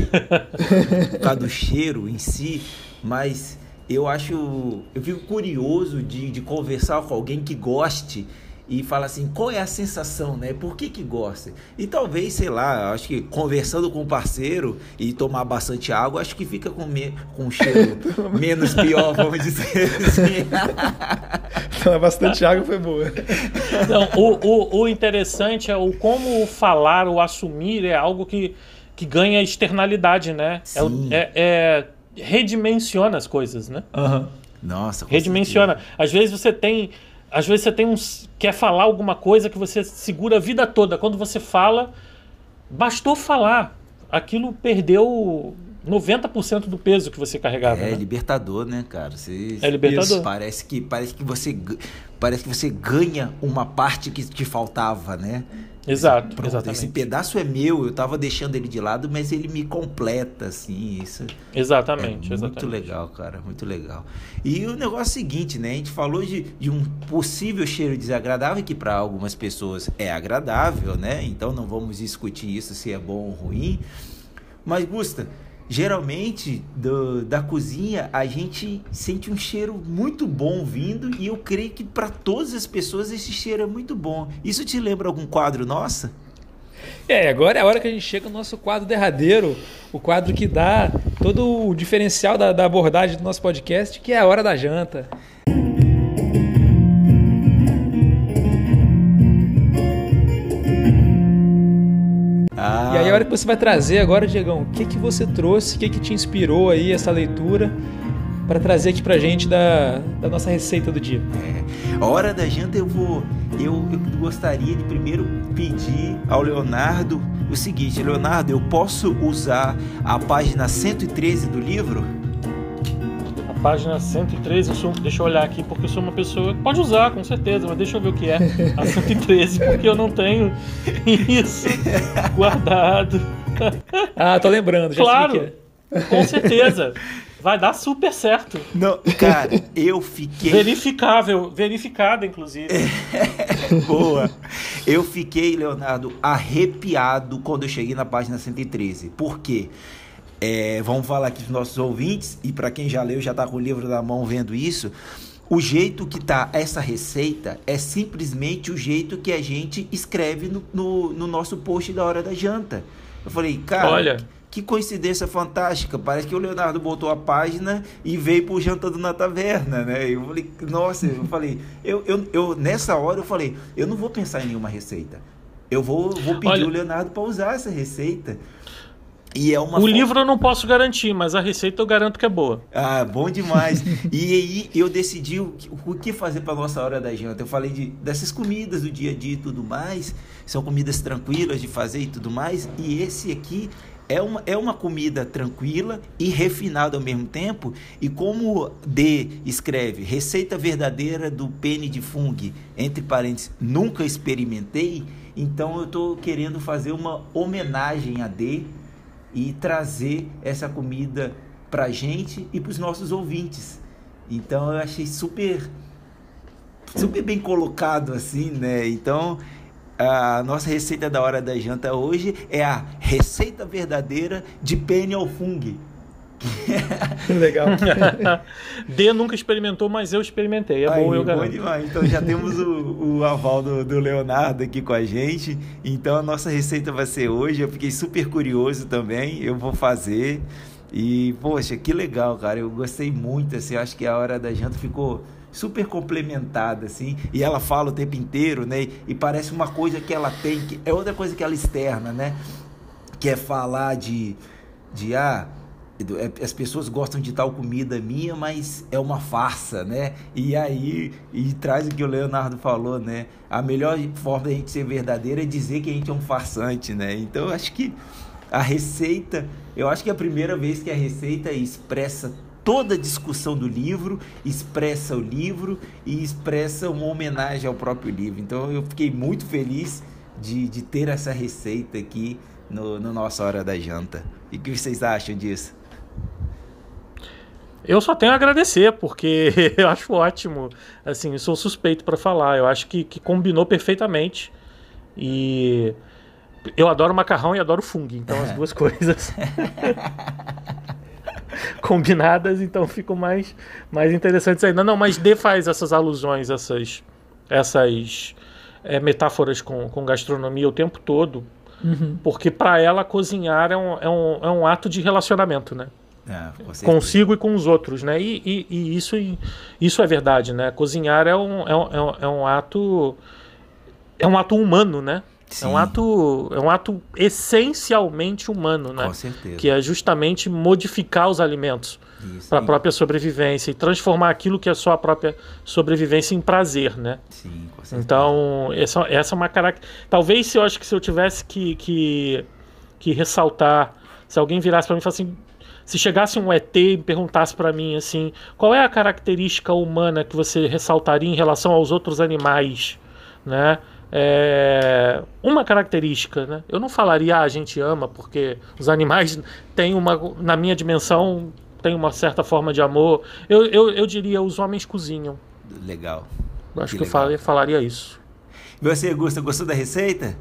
por causa do cheiro em si, mas eu acho. Eu fico curioso de, de conversar com alguém que goste e fala assim, qual é a sensação, né? Por que que gosta? E talvez, sei lá, acho que conversando com o parceiro e tomar bastante água, acho que fica com, me, com um cheiro menos pior, vamos dizer assim. Tomar bastante água foi boa. Então, o, o, o interessante é o como falar, o assumir é algo que, que ganha externalidade, né? É, é, é, redimensiona as coisas, né? Uhum. Nossa, Redimensiona. Certeza. Às vezes você tem às vezes você tem uns, quer falar alguma coisa que você segura a vida toda. Quando você fala, bastou falar. Aquilo perdeu 90% do peso que você carregava. É né? libertador, né, cara? Você, é libertador. Isso, parece que parece que você parece que você ganha uma parte que te faltava, né? Exato, Pronto, exatamente. Esse pedaço é meu, eu tava deixando ele de lado, mas ele me completa, assim, isso. Exatamente, é exatamente. Muito legal, cara, muito legal. E o negócio é o seguinte, né? A gente falou de, de um possível cheiro desagradável, que para algumas pessoas é agradável, né? Então não vamos discutir isso se é bom ou ruim. Mas, Gusta, geralmente do, da cozinha a gente sente um cheiro muito bom vindo e eu creio que para todas as pessoas esse cheiro é muito bom. Isso te lembra algum quadro nosso? É, agora é a hora que a gente chega no nosso quadro derradeiro, o quadro que dá todo o diferencial da, da abordagem do nosso podcast, que é a hora da janta. Ah. E aí a hora que você vai trazer agora, Diegão, o que que você trouxe, o que que te inspirou aí essa leitura para trazer aqui pra gente da, da nossa receita do dia? É. A hora da janta eu vou. Eu, eu gostaria de primeiro pedir ao Leonardo o seguinte, Leonardo, eu posso usar a página 113 do livro? Página 113, eu sou, deixa eu olhar aqui, porque eu sou uma pessoa. Pode usar, com certeza, mas deixa eu ver o que é a 113, porque eu não tenho isso guardado. Ah, tô lembrando, já claro, sei que é. Com certeza. Vai dar super certo. Não, cara, eu fiquei. Verificável, verificada, inclusive. Boa. Eu fiquei, Leonardo, arrepiado quando eu cheguei na página 113. Por quê? É, vamos falar aqui para os nossos ouvintes, e para quem já leu, já está com o livro na mão vendo isso. O jeito que tá essa receita é simplesmente o jeito que a gente escreve no, no, no nosso post da hora da janta. Eu falei, cara, Olha. que coincidência fantástica. Parece que o Leonardo botou a página e veio pro jantando na taverna, né? Eu falei, nossa, eu falei, eu, eu, eu nessa hora eu falei, eu não vou pensar em nenhuma receita. Eu vou, vou pedir Olha. o Leonardo para usar essa receita. E é uma O fo- livro eu não posso garantir, mas a receita eu garanto que é boa. Ah, bom demais. e aí eu decidi o que, o que fazer para nossa hora da janta. Eu falei de, dessas comidas do dia a dia e tudo mais. São comidas tranquilas de fazer e tudo mais. E esse aqui é uma, é uma comida tranquila e refinada ao mesmo tempo. E como D escreve, receita verdadeira do pene de fungo, entre parênteses, nunca experimentei. Então eu estou querendo fazer uma homenagem a D e trazer essa comida pra gente e pros nossos ouvintes. Então eu achei super super bem colocado assim, né? Então a nossa receita da hora da janta hoje é a receita verdadeira de penne ao fungo. Legal. D nunca experimentou, mas eu experimentei. É Aí, bom, eu bom garanto. demais. Então já temos o, o aval do, do Leonardo aqui com a gente. Então a nossa receita vai ser hoje. Eu fiquei super curioso também. Eu vou fazer. E, poxa, que legal, cara. Eu gostei muito, assim. Acho que a hora da janta ficou super complementada, assim. E ela fala o tempo inteiro, né? E parece uma coisa que ela tem, que é outra coisa que ela externa, né? Que é falar de, de ah, é- as pessoas gostam de tal comida minha, mas é uma farsa, né? E aí, e traz o que o Leonardo falou, né? A melhor forma da gente ser verdadeiro é dizer que a gente é um farsante, né? Então, eu acho que a receita, eu acho que é a primeira vez que a receita expressa toda a discussão do livro, expressa o livro e expressa uma homenagem ao próprio livro. Então, eu fiquei muito feliz de, de ter essa receita aqui no, no nossa hora da janta. E o que vocês acham disso? Eu só tenho a agradecer, porque eu acho ótimo. Assim, sou suspeito para falar. Eu acho que, que combinou perfeitamente. E eu adoro macarrão e adoro fungo, então as duas coisas combinadas, então ficam mais, mais interessantes ainda. Não, mas D faz essas alusões, essas, essas é, metáforas com, com gastronomia o tempo todo, Uhum. porque para ela cozinhar é um, é, um, é um ato de relacionamento, né? Certeza. consigo e com os outros, né? E, e- e isso, isso é verdade, né? Cozinhar é um, é um, é um- é ato é um ato humano, né? É Sim. um ato é um ato essencialmente humano, né? Com certeza. Que é justamente modificar os alimentos para a própria sobrevivência e transformar aquilo que é só a própria sobrevivência em prazer, né? Sim, com certeza. Então, essa, essa é uma característica. Talvez se eu acho que se eu tivesse que, que, que ressaltar, se alguém virasse para mim e falasse assim: se chegasse um ET e perguntasse para mim assim, qual é a característica humana que você ressaltaria em relação aos outros animais, né? É, uma característica, né? Eu não falaria ah, a gente ama porque os animais têm uma, na minha dimensão, tem uma certa forma de amor. Eu, eu, eu diria os homens cozinham. Legal. Acho que, que eu falaria, falaria isso. Você, Gusta, gostou da receita?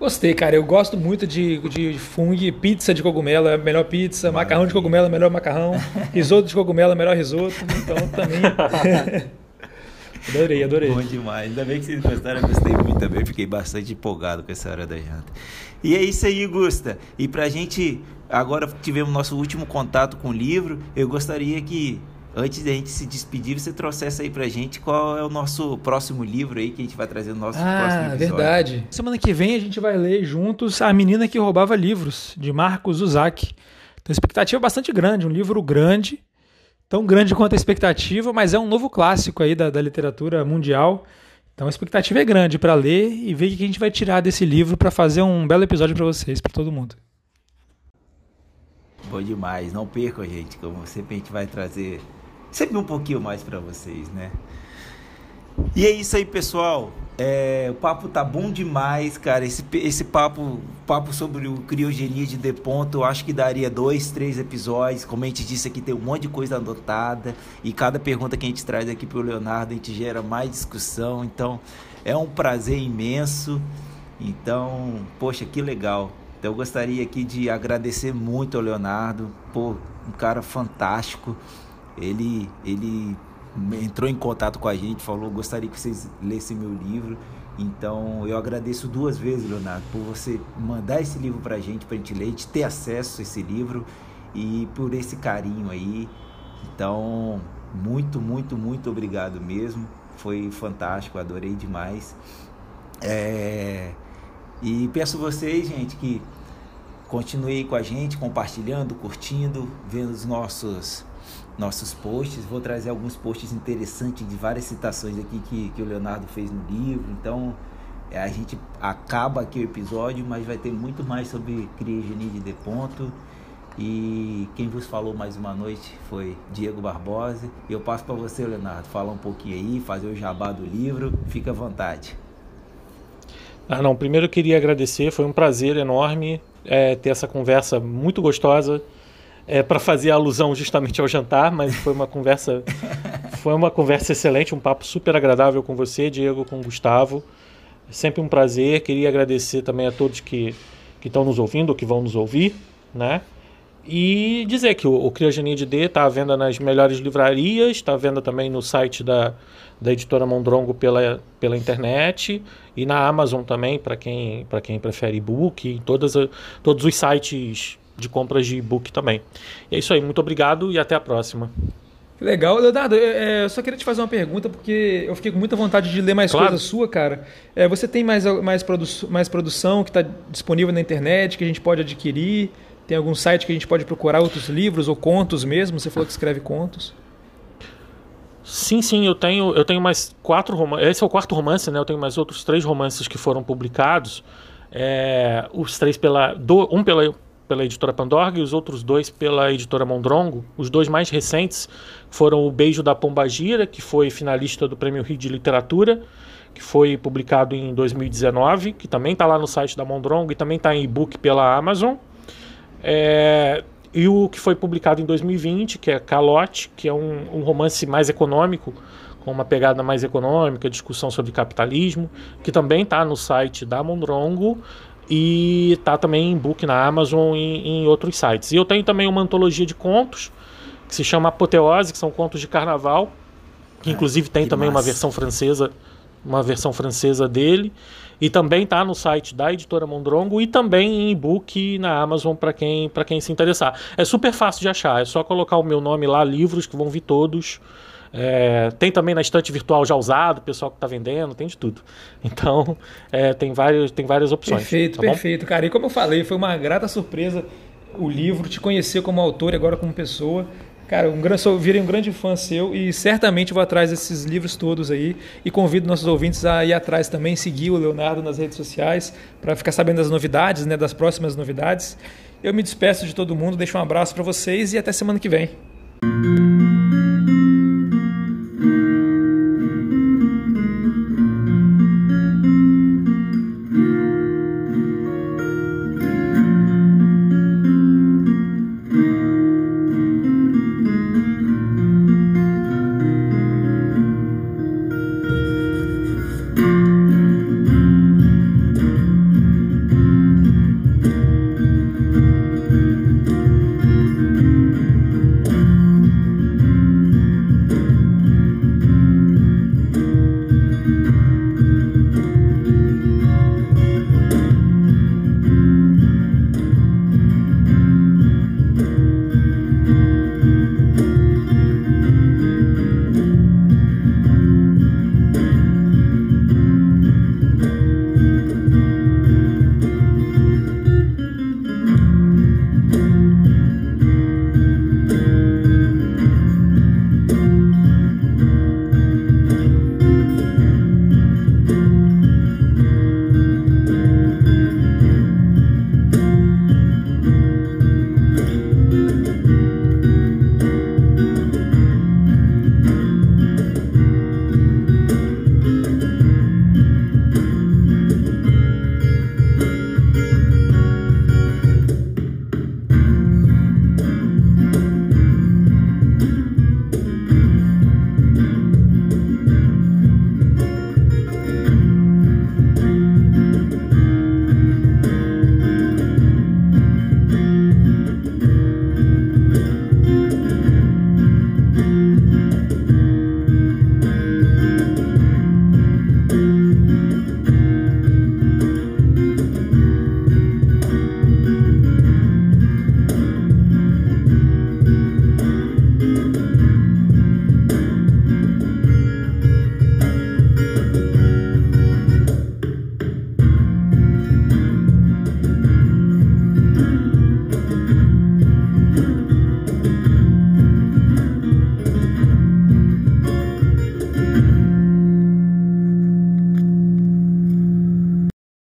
Gostei, cara. Eu gosto muito de, de fung, pizza de cogumelo é a melhor pizza, Maravilha. macarrão de cogumelo é o melhor macarrão, risoto de cogumelo é o melhor risoto. Então também. adorei, adorei. Bom demais. Ainda bem que vocês gostaram, eu gostei muito também. Fiquei bastante empolgado com essa hora da janta. E é isso aí, Gusta. E pra gente. Agora tivemos nosso último contato com o livro. Eu gostaria que antes da gente se despedir, você trouxesse aí pra gente qual é o nosso próximo livro aí que a gente vai trazer no nosso ah, próximo episódio. verdade. Semana que vem a gente vai ler juntos A Menina que Roubava Livros, de Marcos Uzak. Então a expectativa é bastante grande, um livro grande, tão grande quanto a expectativa, mas é um novo clássico aí da, da literatura mundial. Então a expectativa é grande para ler e ver o que a gente vai tirar desse livro para fazer um belo episódio para vocês, para todo mundo. Bom demais, não percam, gente. Como sempre a gente vai trazer sempre um pouquinho mais para vocês, né? E é isso aí, pessoal. É, o papo tá bom demais, cara. Esse, esse papo, papo sobre o criogenia de Deponto, eu acho que daria dois, três episódios. Como a gente disse aqui, tem um monte de coisa anotada. E cada pergunta que a gente traz aqui pro Leonardo, a gente gera mais discussão. Então, é um prazer imenso. Então, poxa, que legal. Então, eu gostaria aqui de agradecer muito ao Leonardo. Pô, um cara fantástico ele, ele entrou em contato com a gente, falou: gostaria que vocês lessem meu livro. Então eu agradeço duas vezes, Leonardo, por você mandar esse livro para a gente, para a gente ler, de ter acesso a esse livro e por esse carinho aí. Então, muito, muito, muito obrigado mesmo. Foi fantástico, adorei demais. É... E peço vocês, gente, que continuem com a gente, compartilhando, curtindo, vendo os nossos nossos posts. Vou trazer alguns posts interessantes de várias citações aqui que, que o Leonardo fez no livro. Então é, a gente acaba aqui o episódio, mas vai ter muito mais sobre criogenia de Deponto. E quem vos falou mais uma noite foi Diego Barbosa. E eu passo para você, Leonardo, falar um pouquinho aí, fazer o jabá do livro. Fica à vontade. Ah, não. Primeiro eu queria agradecer, foi um prazer enorme é, ter essa conversa muito gostosa é, para fazer alusão justamente ao jantar, mas foi uma conversa foi uma conversa excelente, um papo super agradável com você, Diego, com o Gustavo. É sempre um prazer. Queria agradecer também a todos que que estão nos ouvindo ou que vão nos ouvir, né? E dizer que o, o Criogenia de D está à venda nas melhores livrarias, está à venda também no site da, da editora Mondrongo pela, pela internet e na Amazon também, para quem, quem prefere e-book, todas, todos os sites de compras de e-book também. E é isso aí, muito obrigado e até a próxima. Legal. Leonardo, eu, só queria te fazer uma pergunta, porque eu fiquei com muita vontade de ler mais claro. coisa sua, cara. É, você tem mais, mais, produ mais produção que está disponível na internet, que a gente pode adquirir? Tem algum site que a gente pode procurar outros livros ou contos mesmo? Você falou que escreve contos. Sim, sim, eu tenho, eu tenho mais quatro romances. Esse é o quarto romance, né? Eu tenho mais outros três romances que foram publicados. É, os três pela. Do, um pela pela editora Pandorga e os outros dois pela editora Mondrongo. Os dois mais recentes foram O Beijo da Pombagira, que foi finalista do Prêmio Rio de Literatura, que foi publicado em 2019, que também está lá no site da Mondrongo e também está em e-book pela Amazon. É, e o que foi publicado em 2020, que é Calote, que é um, um romance mais econômico, com uma pegada mais econômica, discussão sobre capitalismo, que também está no site da Mondrongo e tá também em book na Amazon e em outros sites. E eu tenho também uma antologia de contos que se chama Apoteose, que são contos de carnaval, que ah, inclusive tem que também massa. uma versão francesa, uma versão francesa dele, e também tá no site da editora Mondrongo e também em e-book na Amazon para quem para quem se interessar. É super fácil de achar, é só colocar o meu nome lá, livros que vão vir todos é, tem também na estante virtual já usado, o pessoal que está vendendo, tem de tudo. Então, é, tem, vários, tem várias opções. Perfeito, tá perfeito, cara. E como eu falei, foi uma grata surpresa o livro, te conhecer como autor e agora como pessoa. Cara, um grande, sou, virei um grande fã seu e certamente vou atrás desses livros todos aí e convido nossos ouvintes a ir atrás também, seguir o Leonardo nas redes sociais para ficar sabendo das novidades, né, das próximas novidades. Eu me despeço de todo mundo, deixo um abraço para vocês e até semana que vem.